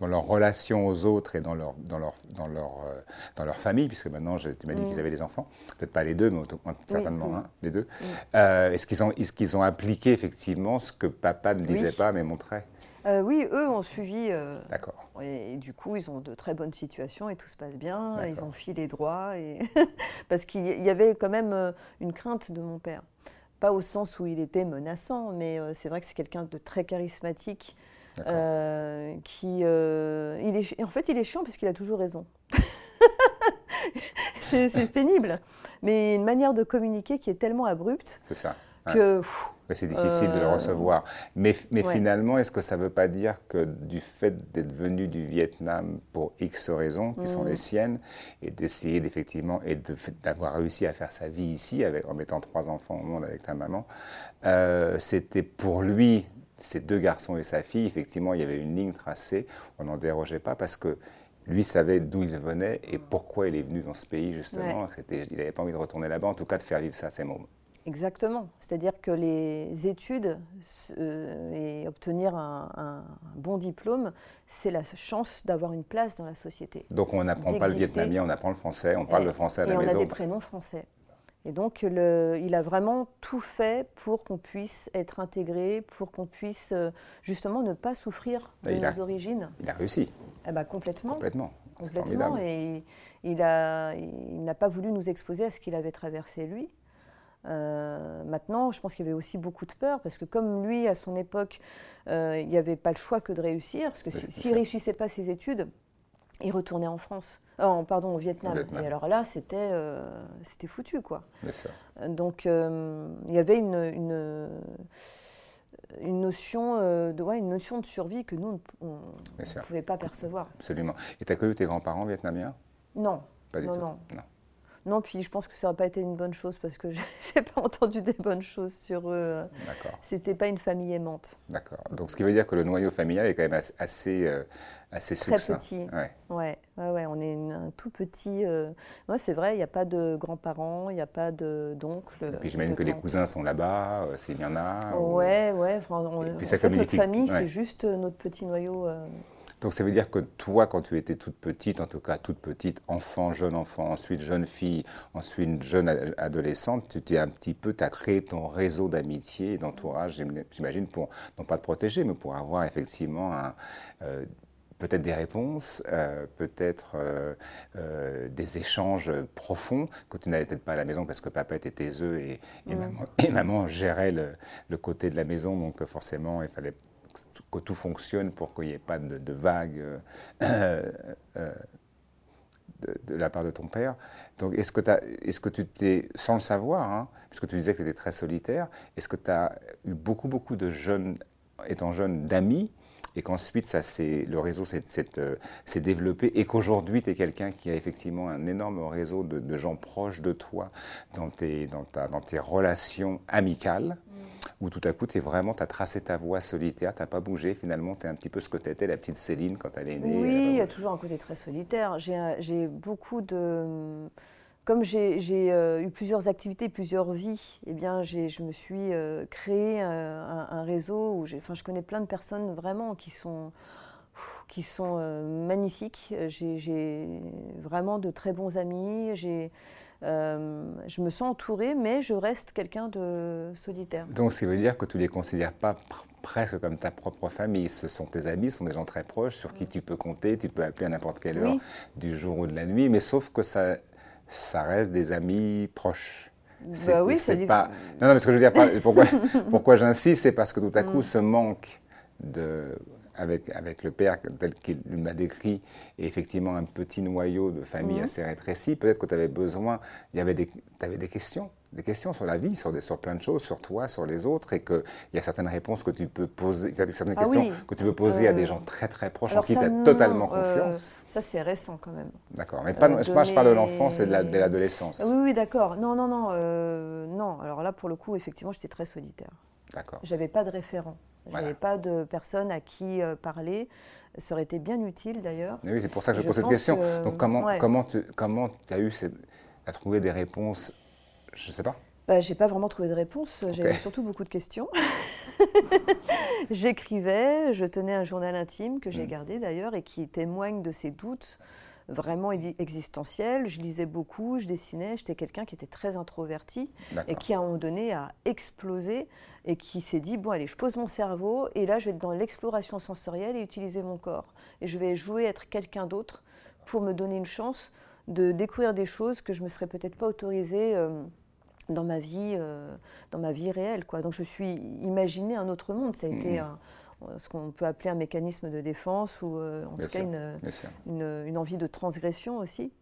dans leur relation aux autres et dans leur, dans leur, dans leur, euh, dans leur famille, puisque maintenant, je, tu m'as dit qu'ils mm. avaient des enfants, peut-être pas les deux, mais certainement hein, les deux. Euh, est-ce qu'ils ont, est qu'ils ont appliqué effectivement ce que papa ne disait pas, mais montrait? Euh, oui, eux ont suivi. D'accord. Et, du coup, ils ont de très bonnes situations et tout se passe bien. Ils ont filé droit. Et parce qu'il y avait quand même une crainte de mon père pas au sens où il était menaçant, mais c'est vrai que c'est quelqu'un de très charismatique. Qui, il est, en fait, il est chiant puisqu'il a toujours raison. c'est pénible. Mais une manière de communiquer qui est tellement abrupte. C'est ça. Que. c'est difficile de le euh, recevoir. Mais, mais finalement, est-ce que ça ne veut pas dire que du fait d'être venu du Vietnam pour X raisons, qui sont mm. les siennes, et d'essayer d'effectivement, et d'avoir réussi à faire sa vie ici, avec, en mettant trois enfants au monde avec ta maman, euh, c'était pour lui, ses deux garçons et sa fille, effectivement, il y avait une ligne tracée, on n'en dérogeait pas parce que lui savait d'où il venait et pourquoi il est venu dans ce pays, justement. Il n'avait pas envie de retourner là-bas, en tout cas de faire vivre ça à ses mômes. Exactement. C'est-à-dire que les études euh, et obtenir un, bon diplôme, c'est la chance d'avoir une place dans la société. Donc on n'apprend pas le vietnamien, on apprend le français, on parle le français à la maison. Et on a des prénoms français. Et donc, le, il a vraiment tout fait pour qu'on puisse être intégré, pour qu'on puisse euh, justement ne pas souffrir de nos origines. Il a réussi. Eh ben, complètement. Complètement. Complètement. Et il n'a il pas voulu nous exposer à ce qu'il avait traversé lui. Euh, maintenant, je pense qu'il y avait aussi beaucoup de peur, parce que comme lui, à son époque, euh, il n'y avait pas le choix que de réussir, parce que s'il ne réussissait pas ses études, il retournait en France, euh, pardon, au Vietnam. Et alors là, c'était c'était foutu, quoi. Donc, il y avait une, une, une notion, de, ouais, une notion de survie que nous, on ne pouvait pas percevoir. Absolument. Et tu as connu tes grands-parents vietnamiens? Non. Pas du non, tout. non. Non, puis je pense que ça n'aurait pas été une bonne chose parce que je n'ai pas entendu des bonnes choses sur eux. D'accord. C'était pas une famille aimante. D'accord. Donc ce qui veut dire que le noyau familial est quand même assez, euh, assez Très petit. Ouais. Ouais, ouais, on est un tout petit. Euh... Moi, c'est vrai, il n'y a pas de grands-parents, il n'y a pas d'oncles. Et puis j'imagine que les cousins sont là-bas, euh, s'il y en a. Ouais, ouais. Enfin, on, Et puis ça notre famille, c'est juste notre petit noyau. Donc ça veut dire que toi, quand tu étais toute petite, en tout cas toute petite, enfant, jeune enfant, ensuite jeune fille, ensuite jeune adolescente, tu t'es un petit peu, tu as créé ton réseau d'amitié et d'entourage, j'imagine, pour non pas te protéger, mais pour avoir effectivement euh, peut-être des réponses, euh, peut-être euh, des échanges profonds que tu n'avais peut-être pas à la maison parce que papa était tes œufs et, et, maman, gérait le, le, côté de la maison, donc forcément il fallait que tout fonctionne pour qu'il n'y ait pas de, vagues euh, euh, de, la part de ton père. Donc, est-ce que, tu t'es, sans le savoir, hein, puisque tu disais que tu étais très solitaire, est-ce que tu as eu beaucoup, beaucoup de jeunes, étant jeune, d'amis et qu'ensuite le réseau euh, s'est développé et qu'aujourd'hui tu es quelqu'un qui a effectivement un énorme réseau de, gens proches de toi dans tes relations amicales? Où tout à coup, tu vraiment, tu as tracé ta voie solitaire, tu n'as pas bougé, finalement, tu es un petit peu ce que tu étais, la petite Céline, quand elle est née. Oui, il y a toujours un côté très solitaire. J'ai beaucoup de... Comme j'ai euh, eu plusieurs activités, plusieurs vies, eh bien, je me suis euh, créé euh, un, réseau où enfin, je connais plein de personnes vraiment qui sont qui sont magnifiques. J'ai vraiment de très bons amis. J'ai euh, je me sens entourée, mais je reste quelqu'un de solitaire. Donc, ça veut dire que tu ne les considères pas presque comme ta propre famille. Ce sont tes amis, ce sont des gens très proches sur qui tu peux compter, tu peux appeler à n'importe quelle heure du jour ou de la nuit, mais sauf que ça, ça reste des amis proches. Bah oui, c'est pas. Non, non, mais ce que je veux dire, pourquoi, pourquoi j'insiste, c'est parce que tout à coup, mm. ce manque de avec, avec le père tel qu'il m'a décrit, et effectivement un petit noyau de famille mhm. assez rétréci, peut-être que tu avais besoin, il y avait des, avais des questions, des questions sur la vie, sur, des, sur plein de choses, sur toi, sur les autres, et qu'il y a certaines réponses que tu peux poser, certaines ah questions que tu peux poser à des gens très très proches en qui tu as totalement euh, confiance. ça c'est récent quand même. D'accord, mais pas, je, parle de l'enfance et de l'adolescence. oui, oui, d'accord. Non, non, non, euh, non. Alors là, pour le coup, effectivement, j'étais très solitaire. D'accord. J'avais pas de référent. Je n'avais pas de personne à qui euh, parler. Ça aurait été bien utile d'ailleurs. Oui, c'est pour ça que je, pose cette question. Donc comment, comment tu comment as eu cette, à trouver des réponses? Je ne sais pas. Bah, j'ai pas vraiment trouvé de réponse. J'avais surtout beaucoup de questions. J'écrivais, je tenais un journal intime que j'ai mm. gardé d'ailleurs et qui témoigne de ces doutes vraiment existentiel. Je lisais beaucoup, je dessinais. J'étais quelqu'un qui était très introverti et qui, à un moment donné, a explosé et qui s'est dit bon, allez, je pose mon cerveau et là, je vais être dans l'exploration sensorielle et utiliser mon corps. Et je vais jouer être quelqu'un d'autre pour me donner une chance de découvrir des choses que je me serais peut-être pas autorisée. Euh, dans ma vie, dans ma vie réelle. Quoi. Donc je suis imaginé un autre monde. Ça a été mmh. Ce qu'on peut appeler un mécanisme de défense ou en tout cas une, envie de transgression aussi.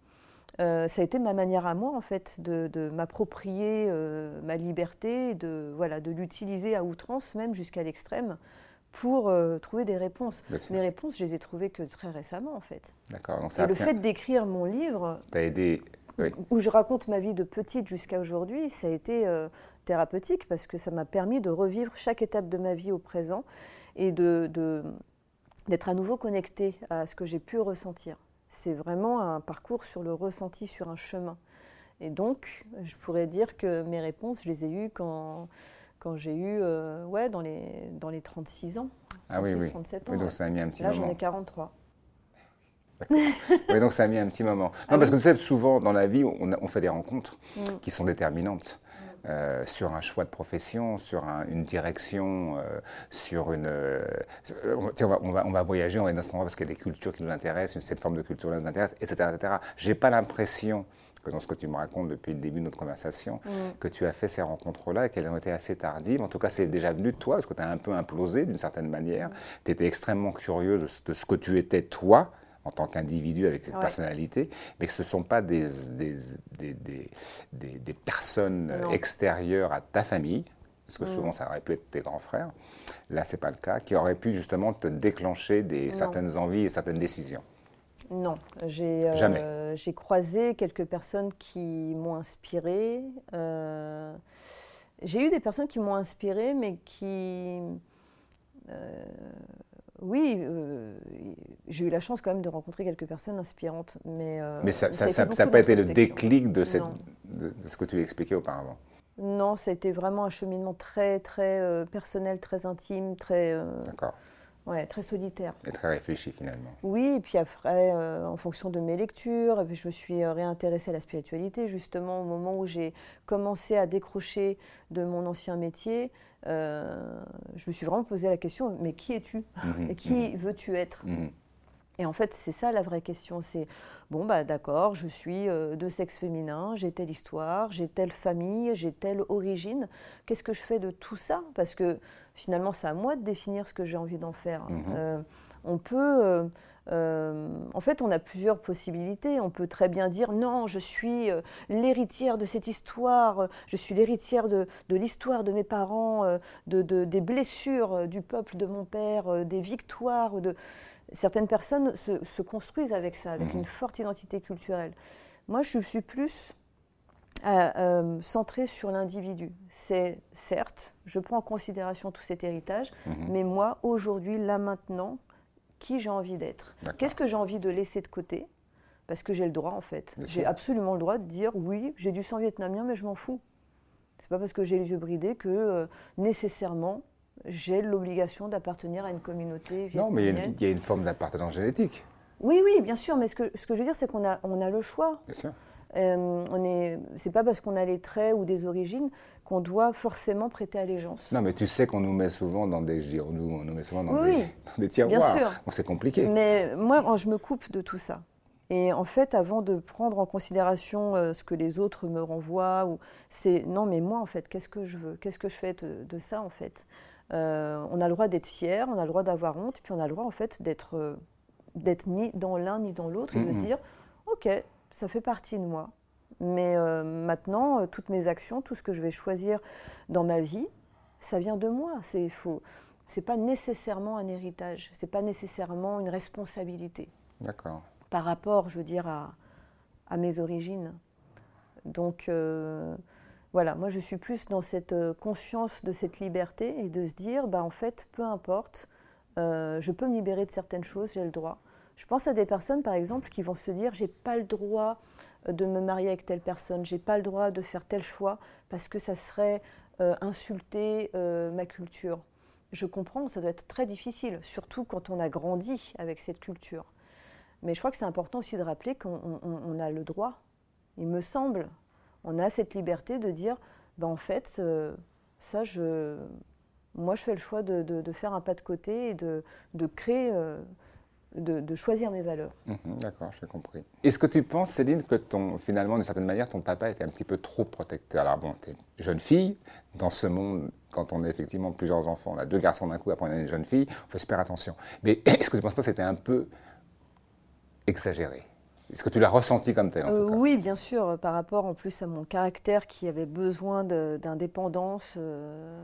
ça a été ma manière à moi en fait de, m'approprier ma liberté, de voilà, de l'utiliser à outrance même jusqu'à l'extrême pour euh, trouver des réponses. Les réponses, je les ai trouvées que très récemment, en fait. D'accord. Et le fait d'écrire mon livre, aidé, où je raconte ma vie de petite jusqu'à aujourd'hui, ça a été euh, thérapeutique parce que ça m'a permis de revivre chaque étape de ma vie au présent et de, d'être à nouveau connecté à ce que j'ai pu ressentir. C'est vraiment un parcours sur le ressenti, sur un chemin. Et donc, je pourrais dire que mes réponses, je les ai eues quand quand j'ai eu, euh, ouais, dans les, dans les 36 ans. Ah oui, oui. 37 ans. Oui, donc ça a mis un petit. Là, j'en ai 43. Oui, donc ça a mis un petit moment. Ah non, parce que tu sais, souvent dans la vie, on, on fait des rencontres mm. qui sont déterminantes. Euh, sur un choix de profession, sur une direction, euh, sur une. on, va, on, va, on, va, voyager, on va dans ce parce qu'il y a des cultures qui nous intéressent, cette forme de culture nous intéresse, etc. etc. J'ai pas l'impression que dans ce que tu me racontes depuis le début de notre conversation, mm. que tu as fait ces rencontres-là et qu'elles ont été assez tardives. En tout cas, c'est déjà venu de toi parce que tu as un peu implosé d'une certaine manière. Mm. Tu étais extrêmement curieuse de ce que tu étais toi en tant qu'individu avec cette personnalité, mais que ce ne sont pas des, des, des, des, personnes extérieures à ta famille, parce que mm. souvent ça aurait pu être tes grands frères, là c'est pas le cas, qui auraient pu justement te déclencher des, certaines envies et certaines décisions. Non, euh, j'ai croisé quelques personnes qui m'ont inspiré. Euh, j'ai eu des personnes qui m'ont inspiré, mais qui... Euh, oui, euh, j'ai eu la chance quand même de rencontrer quelques personnes inspirantes. Mais, mais ça n'a pas été le déclic de, cette, de, ce que tu expliquais auparavant? Non, ça a été vraiment un cheminement très, très personnel, très intime, très... D'accord. Ouais, très solitaire. Et très réfléchi finalement. Oui, et puis après, euh, en fonction de mes lectures, je me suis euh, réintéressée à la spiritualité justement au moment où j'ai commencé à décrocher de mon ancien métier. Euh, je me suis vraiment posé la question, mais qui es-tu? Mhm, Et qui mhm. veux-tu être? Mhm. Et en fait, c'est ça la vraie question. C'est bon, bah d'accord, je suis de sexe féminin, j'ai telle histoire, j'ai telle famille, j'ai telle origine. Qu'est-ce que je fais de tout ça? Parce que finalement, c'est à moi de définir ce que j'ai envie d'en faire. Mhm. Euh, on peut. Euh, euh, en fait, on a plusieurs possibilités. On peut très bien dire non, je suis l'héritière de cette histoire, je suis l'héritière de, l'histoire de mes parents, de, des blessures du peuple de mon père, des victoires. De... Certaines personnes se, construisent avec ça, avec mhm. une forte identité culturelle. Moi, je suis plus euh, centré sur l'individu. C'est certes, je prends en considération tout cet héritage, mhm. mais moi, aujourd'hui, là maintenant, qui j'ai envie d'être? Qu'est-ce que j'ai envie de laisser de côté? Parce que j'ai le droit, en fait. J'ai absolument le droit de dire oui, j'ai du sang vietnamien, mais je m'en fous. C'est pas parce que j'ai les yeux bridés que euh, nécessairement j'ai l'obligation d'appartenir à une communauté vietnamienne. Non, mais il y, a une forme d'appartenance génétique. Oui, oui, bien sûr, mais ce que, ce que je veux dire, c'est qu'on a, on a le choix. Bien sûr. Euh, on est, c'est pas parce qu'on a les traits ou des origines qu'on doit forcément prêter allégeance. Non, mais tu sais qu'on nous met souvent dans des on nous met souvent dans, des, tiroirs. Bien sûr. c'est compliqué. Mais moi, je me coupe de tout ça. Et en fait, avant de prendre en considération euh, ce que les autres me renvoient, ou c'est non, mais moi, en fait, qu'est-ce que je veux? Qu'est-ce que je fais de, ça, en fait? Euh, On a le droit d'être fier, on a le droit d'avoir honte, puis on a le droit, en fait, d'être d'être ni dans l'un ni dans l'autre, et de se dire, ok, ça fait partie de moi. Mais euh, maintenant, euh, toutes mes actions, tout ce que je vais choisir dans ma vie, ça vient de moi. C'est faux. C'est pas nécessairement un héritage. C'est pas nécessairement une responsabilité. D'accord. Par rapport, je veux dire, à, à mes origines. Donc euh, voilà, moi je suis plus dans cette conscience de cette liberté et de se dire, bah en fait, peu importe, je peux me libérer de certaines choses, j'ai le droit. Je pense à des personnes, par exemple, qui vont se dire j'ai pas le droit euh, de me marier avec telle personne, j'ai pas le droit de faire tel choix parce que ça serait euh, insulter euh, ma culture. Je comprends, ça doit être très difficile, surtout quand on a grandi avec cette culture. Mais je crois que c'est important aussi de rappeler qu'on a le droit, il me semble, on a cette liberté de dire ben en fait, ça, je, moi, je fais le choix de, faire un pas de côté et de, de créer de, choisir mes valeurs. Mhm, d'accord, j'ai compris. Est-ce que tu penses, Céline, que ton, finalement, d'une certaine manière, ton papa était un petit peu trop protecteur? Alors bon, tu es jeune fille, dans ce monde, quand on est effectivement plusieurs enfants, on a deux garçons d'un coup, après on a une jeune fille, on fait super attention. Mais est-ce que tu ne penses pas que c'était un peu exagéré? Est-ce que tu l'as ressenti comme tel en euh, Oui, bien sûr, par rapport en plus à mon caractère qui avait besoin d'indépendance. Euh,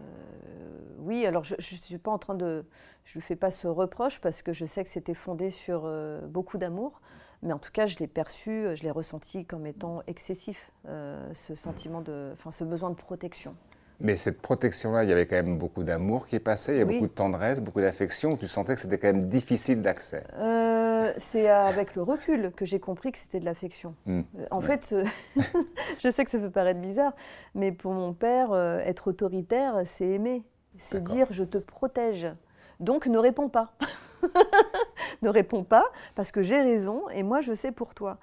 oui, alors je ne suis pas en train de... Je ne lui fais pas ce reproche parce que je sais que c'était fondé sur euh, beaucoup d'amour. Mais en tout cas, je l'ai perçu, je l'ai ressenti comme étant excessif, ce sentiment de... Enfin, ce besoin de protection. Mais cette protection-là, il y avait quand même beaucoup d'amour qui passait, il y a beaucoup de tendresse, beaucoup d'affection. Tu sentais que c'était quand même difficile d'accès c'est avec le recul que j'ai compris que c'était de l'affection. Hmm. Euh, en fait, je sais que ça peut paraître bizarre, mais pour mon père, euh, être autoritaire, c'est aimer. C'est dire je te protège. Donc ne réponds pas. ne réponds pas parce que j'ai raison et moi je sais pour toi.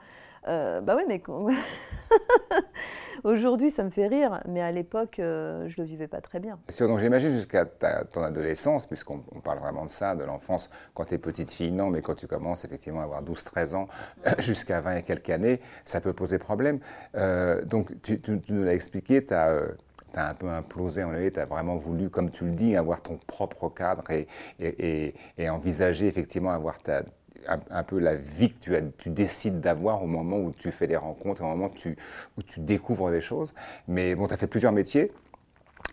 Euh, bah oui, mais aujourd'hui ça me fait rire, mais à l'époque euh, je le vivais pas très bien. donc j'imagine jusqu'à ton adolescence, puisqu'on parle vraiment de ça, de l'enfance, quand tu es petite fille, non, mais quand tu commences effectivement à avoir 12-13 ans, jusqu'à 20 et quelques années, ça peut poser problème. Euh, donc tu, nous l'as expliqué, tu as un peu implosé en tu as vraiment voulu, comme tu le dis, avoir ton propre cadre et, et envisager effectivement avoir ta, un, peu la vie que tu, as, tu décides d'avoir au moment où tu fais des rencontres, au moment où tu, découvres des choses. Mais bon, tu as fait plusieurs métiers.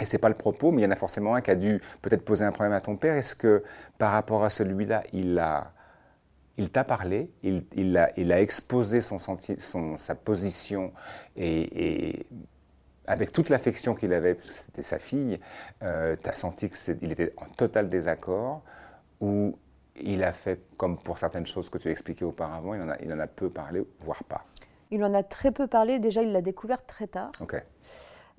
Et c'est pas le propos, mais il y en a forcément un qui a dû peut-être poser un problème à ton père. Est-ce que par rapport à celui-là, il a, t'a parlé, il, a, exposé son sa position et, avec toute l'affection qu'il avait, parce que c'était sa fille, euh, tu as senti qu'il était en total désaccord ou il a fait comme pour certaines choses que tu expliquais auparavant, il en a, il en a peu parlé, voire pas. Il en a très peu parlé. Déjà, il l'a découvert très tard.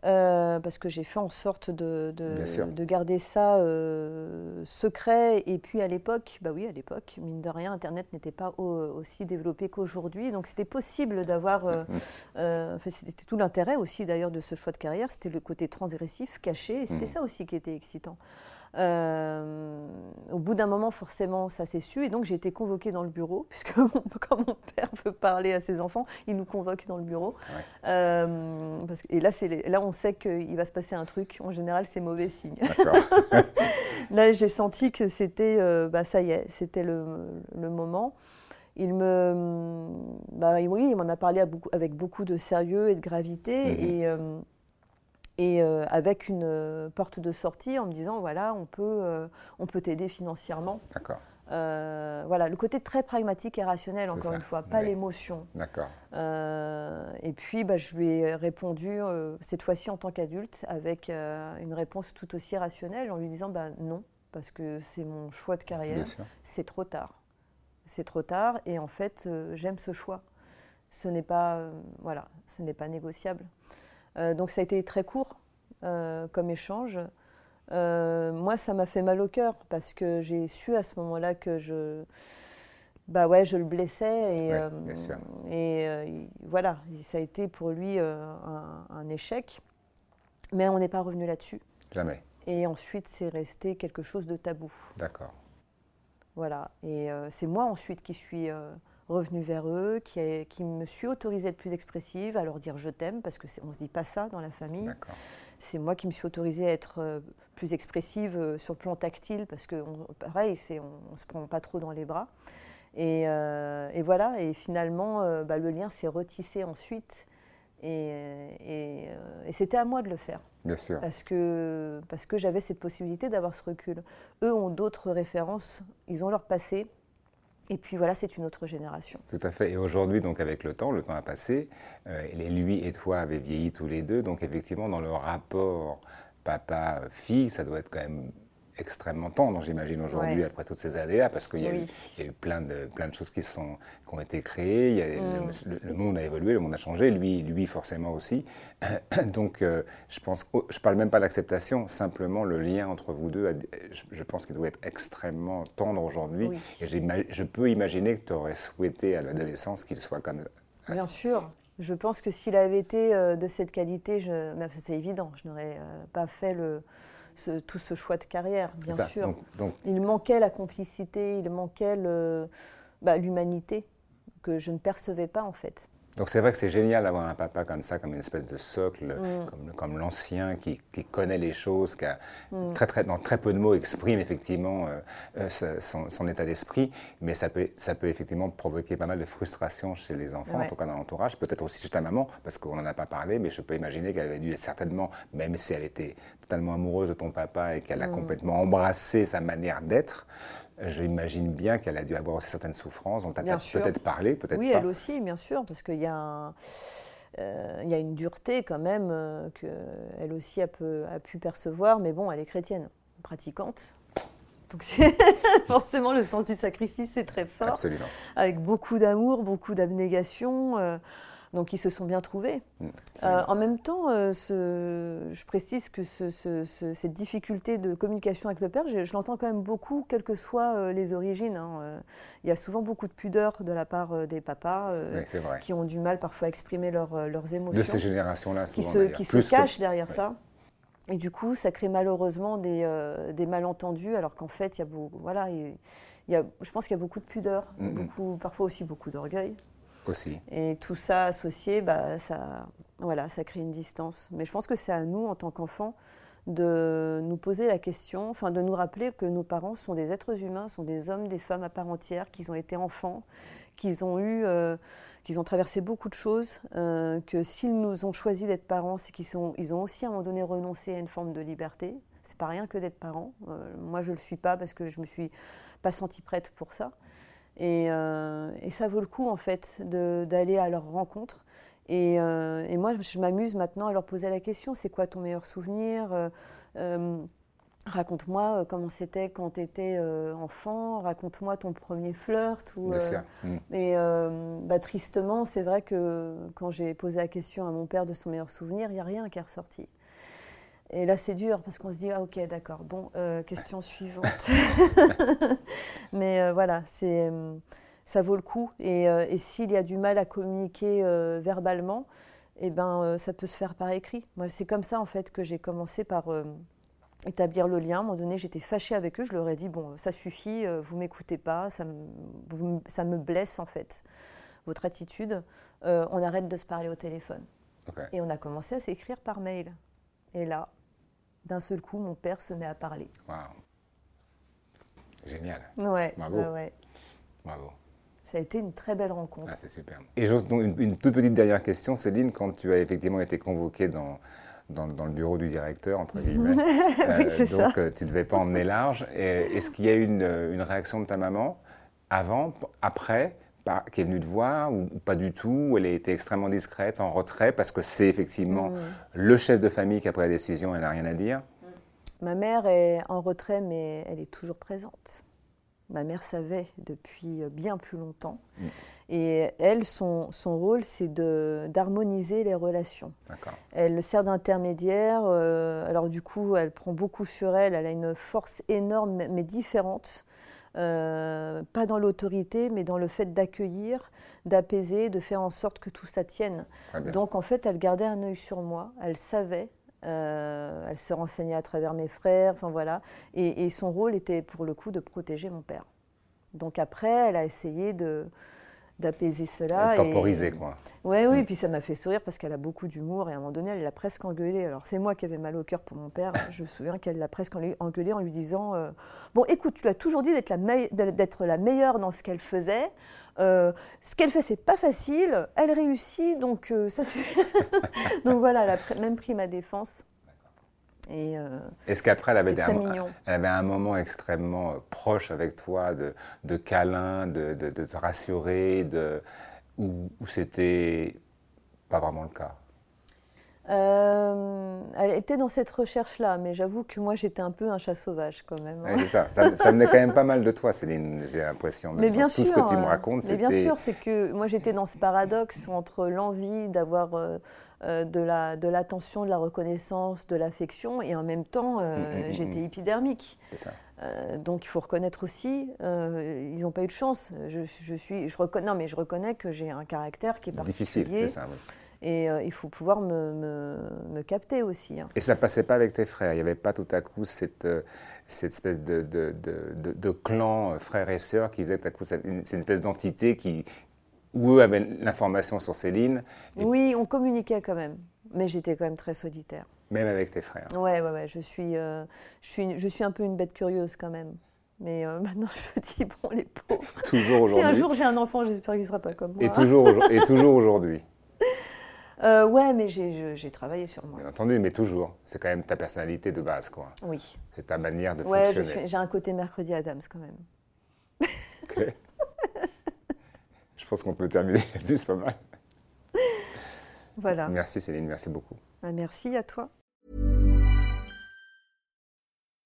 Euh, parce que j'ai fait en sorte de, de, garder ça euh, secret. Et puis à l'époque, bah oui, à l'époque, mine de rien, Internet n'était pas aussi développé qu'aujourd'hui. Donc c'était possible d'avoir. Euh, c'était tout l'intérêt aussi d'ailleurs de ce choix de carrière. C'était le côté transgressif, caché. Et c'était mm. ça aussi qui était excitant. Euh, au bout d'un moment, forcément, ça s'est su. Et donc, j'ai été convoquée dans le bureau, puisque quand mon père veut parler à ses enfants, il nous convoque dans le bureau. Euh, parce et là, là, on sait qu'il va se passer un truc. En général, c'est mauvais signe. là, j'ai senti que c'était, euh, bah, ça y est, c'était le, le, moment. Il me, bah, oui, il m'en a parlé avec beaucoup de sérieux et de gravité. Mm-hmm. Et et euh, avec une euh, porte de sortie en me disant voilà, on peut, euh, on peut t'aider financièrement. D'accord. voilà, le côté très pragmatique et rationnel, encore une fois, pas l'émotion. D'accord. et puis, bah, je lui ai répondu, cette fois-ci en tant qu'adulte, avec une réponse tout aussi rationnelle, en lui disant bah, non, parce que c'est mon choix de carrière, c'est trop tard. C'est trop tard, et en fait, j'aime ce choix. Ce n'est pas, voilà, ce n'est pas négociable. Euh, donc ça a été très court euh, comme échange. Euh, moi, ça m'a fait mal au cœur parce que j'ai su à ce moment-là que je, bah ouais, je le blessais et, et voilà, ça a été pour lui un, échec. Mais on n'est pas revenu là-dessus. Jamais. Et ensuite, c'est resté quelque chose de tabou. D'accord. Voilà. Et c'est moi ensuite qui suis revenue vers eux, qui, qui me suis autorisée à être plus expressive, à leur dire je t'aime, parce qu'on ne se dit pas ça dans la famille. C'est moi qui me suis autorisée à être euh, plus expressive euh, sur le plan tactile, parce que pareil, on ne se prend pas trop dans les bras. Et, euh, voilà, et finalement, bah, le lien s'est retissé ensuite. Et, c'était à moi de le faire. Bien sûr. Parce que, parce que j'avais cette possibilité d'avoir ce recul. Eux ont d'autres références, ils ont leur passé, et puis voilà, c'est une autre génération. Tout à fait. Et aujourd'hui, donc avec le temps, le temps a passé, euh, lui et toi avaient vieilli tous les deux. Donc effectivement, dans le rapport papa-fille, ça doit être quand même extrêmement tendre, j'imagine, aujourd'hui, après toutes ces années-là, parce qu'il y, a eu plein de, plein de choses qui, sont, qui ont été créées, mm. le, monde a évolué, le monde a changé, lui, lui forcément aussi. Donc, euh, je pense, je parle même pas d'acceptation, simplement le lien entre vous deux, je, pense qu'il doit être extrêmement tendre aujourd'hui. Et je peux imaginer que tu aurais souhaité à l'adolescence qu'il soit comme ça. Bien sûr. Je pense que s'il avait été euh, de cette qualité, c'est évident, je n'aurais euh, pas fait le, tout ce choix de carrière, bien sûr. Il manquait la complicité, il manquait bah, l'humanité que je ne percevais pas en fait. Donc c'est vrai que c'est génial d'avoir un papa comme ça, comme une espèce de socle, mm. comme, comme l'ancien qui, qui, connaît les choses, qui a mm. très, très, dans très peu de mots exprime effectivement euh, euh, son, état d'esprit, mais ça peut, ça peut effectivement provoquer pas mal de frustration chez les enfants, en tout cas dans l'entourage, peut-être aussi chez ta maman, parce qu'on n'en a pas parlé, mais je peux imaginer qu'elle avait dû certainement, même si elle était totalement amoureuse de ton papa et qu'elle a mm. complètement embrassé sa manière d'être, J'imagine bien qu'elle a dû avoir aussi certaines souffrances dont tu as peut-être parlé, peut-être oui, elle aussi, bien sûr, parce qu'il y, a euh, y a une dureté quand même euh, qu'elle aussi a, a, pu percevoir, mais bon, elle est chrétienne, pratiquante. Donc forcément, le sens du sacrifice est très fort. Absolument. Avec beaucoup d'amour, beaucoup d'abnégation. Euh, donc ils se sont bien trouvés. Mm, euh, en même temps, euh, je précise que cette difficulté de communication avec le père, je, l'entends quand même beaucoup, quelles que soient euh, les origines. Hein. Il y a souvent beaucoup de pudeur de la part des papas qui ont du mal parfois à exprimer leurs émotions. De ces générations-là, souvent. Qui se, qui se cachent derrière ça. Et du coup, ça crée malheureusement des, des malentendus, alors qu'en fait, il y a beaucoup, voilà, il, y a, je pense qu'il y a beaucoup de pudeur, mm, mm. beaucoup, parfois aussi beaucoup d'orgueil. Et tout ça associé, bah, ça, voilà, ça crée une distance. Mais je pense que c'est à nous, en tant qu'enfants, de nous poser la question, enfin de nous rappeler que nos parents sont des êtres humains, sont des hommes, des femmes à part entière, qu'ils ont été enfants, qu'ils ont eu, euh, qu'ils ont traversé beaucoup de choses, euh, que s'ils nous ont choisi d'être parents, c'est qu'ils sont, ils ont aussi à un moment donné renoncé à une forme de liberté. C'est pas rien que d'être parent. Euh, moi, je le suis pas parce que je me suis pas sentie prête pour ça. Euh, et, ça vaut le coup, en fait, d'aller à leur rencontre. Euh, et, moi, je, m'amuse maintenant à leur poser la question c'est quoi ton meilleur souvenir euh, Raconte-moi comment c'était quand tu étais enfant, raconte-moi ton premier flirt. Ou, mm. Et bah, tristement, c'est vrai que quand j'ai posé la question à mon père de son meilleur souvenir, il n'y a rien qui est ressorti. Et là, c'est dur parce qu'on se dit, ah, ok, d'accord, bon, euh, question suivante. Mais euh, voilà, c'est, euh, ça vaut le coup. Et, s'il y a du mal à communiquer verbalement, eh ben, ça peut se faire par écrit. Moi, c'est comme ça, en fait, que j'ai commencé par établir le lien. À un moment donné, j'étais fâchée avec eux. Je leur ai dit, bon, ça suffit, vous m'écoutez pas, ça me, ça me blesse, en fait, votre attitude. on arrête de se parler au téléphone. Et on a commencé à s'écrire par mail. Et là, d'un seul coup, mon père se met à parler. Waouh Génial. Ouais. Bravo. Ouais, Bravo. Ça a été une très belle rencontre. Ah, c'est super. Et j'ose donc une, toute petite dernière question, Céline, quand tu as effectivement été convoquée dans, dans, le bureau du directeur, entre guillemets, oui, euh, donc euh, tu ne devais pas emmener large. Est-ce qu'il y a eu une, une réaction de ta maman avant, après? Qui est venue te voir ou, pas du tout ou Elle a été extrêmement discrète, en retrait, parce que c'est effectivement mm. le chef de famille qui a pris la décision, elle n'a rien à dire Ma mère est en retrait, mais elle est toujours présente. Ma mère savait depuis bien plus longtemps. Mm. Et elle, son, son rôle, c'est d'harmoniser les relations. Elle le sert d'intermédiaire. Euh, alors du coup, elle prend beaucoup sur elle. Elle a une force énorme, mais différente. Euh, pas dans l'autorité, mais dans le fait d'accueillir, d'apaiser, de faire en sorte que tout ça tienne. Donc en fait, elle gardait un œil sur moi, elle savait, euh, elle se renseignait à travers mes frères, enfin voilà, et, son rôle était pour le coup de protéger mon père. Donc après, elle a essayé de, d'apaiser cela. Temporiser, quoi. Ouais, oui, mm. puis ça m'a fait sourire parce qu'elle a beaucoup d'humour et à un moment donné, elle l'a presque engueulé. Alors, c'est moi qui avais mal au cœur pour mon père. Je me souviens qu'elle l'a presque engueulé en lui disant euh, Bon, écoute, tu l'as toujours dit d'être la, la meilleure dans ce qu'elle faisait. Euh, ce qu'elle fait, c'est pas facile. Elle réussit, donc euh, ça suffit. donc voilà, elle a même pris ma défense. Euh, Est-ce qu'après, elle, avait un, elle avait un moment extrêmement euh, proche avec toi, de, de câlin, de, de, te rassurer, de, ou, c'était pas vraiment le cas? Euh, elle était dans cette recherche-là, mais j'avoue que moi j'étais un peu un chat sauvage quand même. ça. ça. venait quand même pas mal de toi, Céline, j'ai l'impression. Mais bien tout sûr, ce que tu me racontes, Mais bien sûr, c'est que moi j'étais dans ce paradoxe entre l'envie d'avoir euh, de l'attention, la, de, la reconnaissance, de l'affection, et en même temps, euh, mm, mm, mm, j'étais épidermique. Euh, donc il faut reconnaître aussi, ils n'ont pas eu de chance. Je, suis, je reconnais, non, mais je reconnais que j'ai un caractère qui est particulier. Difficile, ça, Et il faut pouvoir me, me, capter aussi. Hein. Et ça passait pas avec tes frères? Il n'y avait pas tout à coup cette, cette espèce de, de, de, de clan frères et sœurs qui faisait tout à coup c'est une espèce d'entité qui, où eux avaient l'information sur Céline Oui, on communiquait quand même, mais j'étais quand même très solitaire. Même avec tes frères Ouais, ouais, ouais. Je suis, je, suis, je suis un peu une bête curieuse quand même. Mais euh, maintenant, je dis, bon, les pauvres. Toujours aujourd'hui. Si un jour j'ai un enfant, j'espère qu'il ne sera pas comme moi. Et toujours, et toujours aujourd'hui. Euh, ouais, mais j'ai travaillé sur moi. Bien entendu, mais toujours. C'est quand même ta personnalité de base, quoi. Oui. C'est ta manière de ouais, fonctionner. j'ai un côté mercredi Adams, quand même. Ok. Je pense qu'on peut terminer là-dessus, c'est pas mal. Voilà. Merci Céline, merci beaucoup. Bah, merci à toi.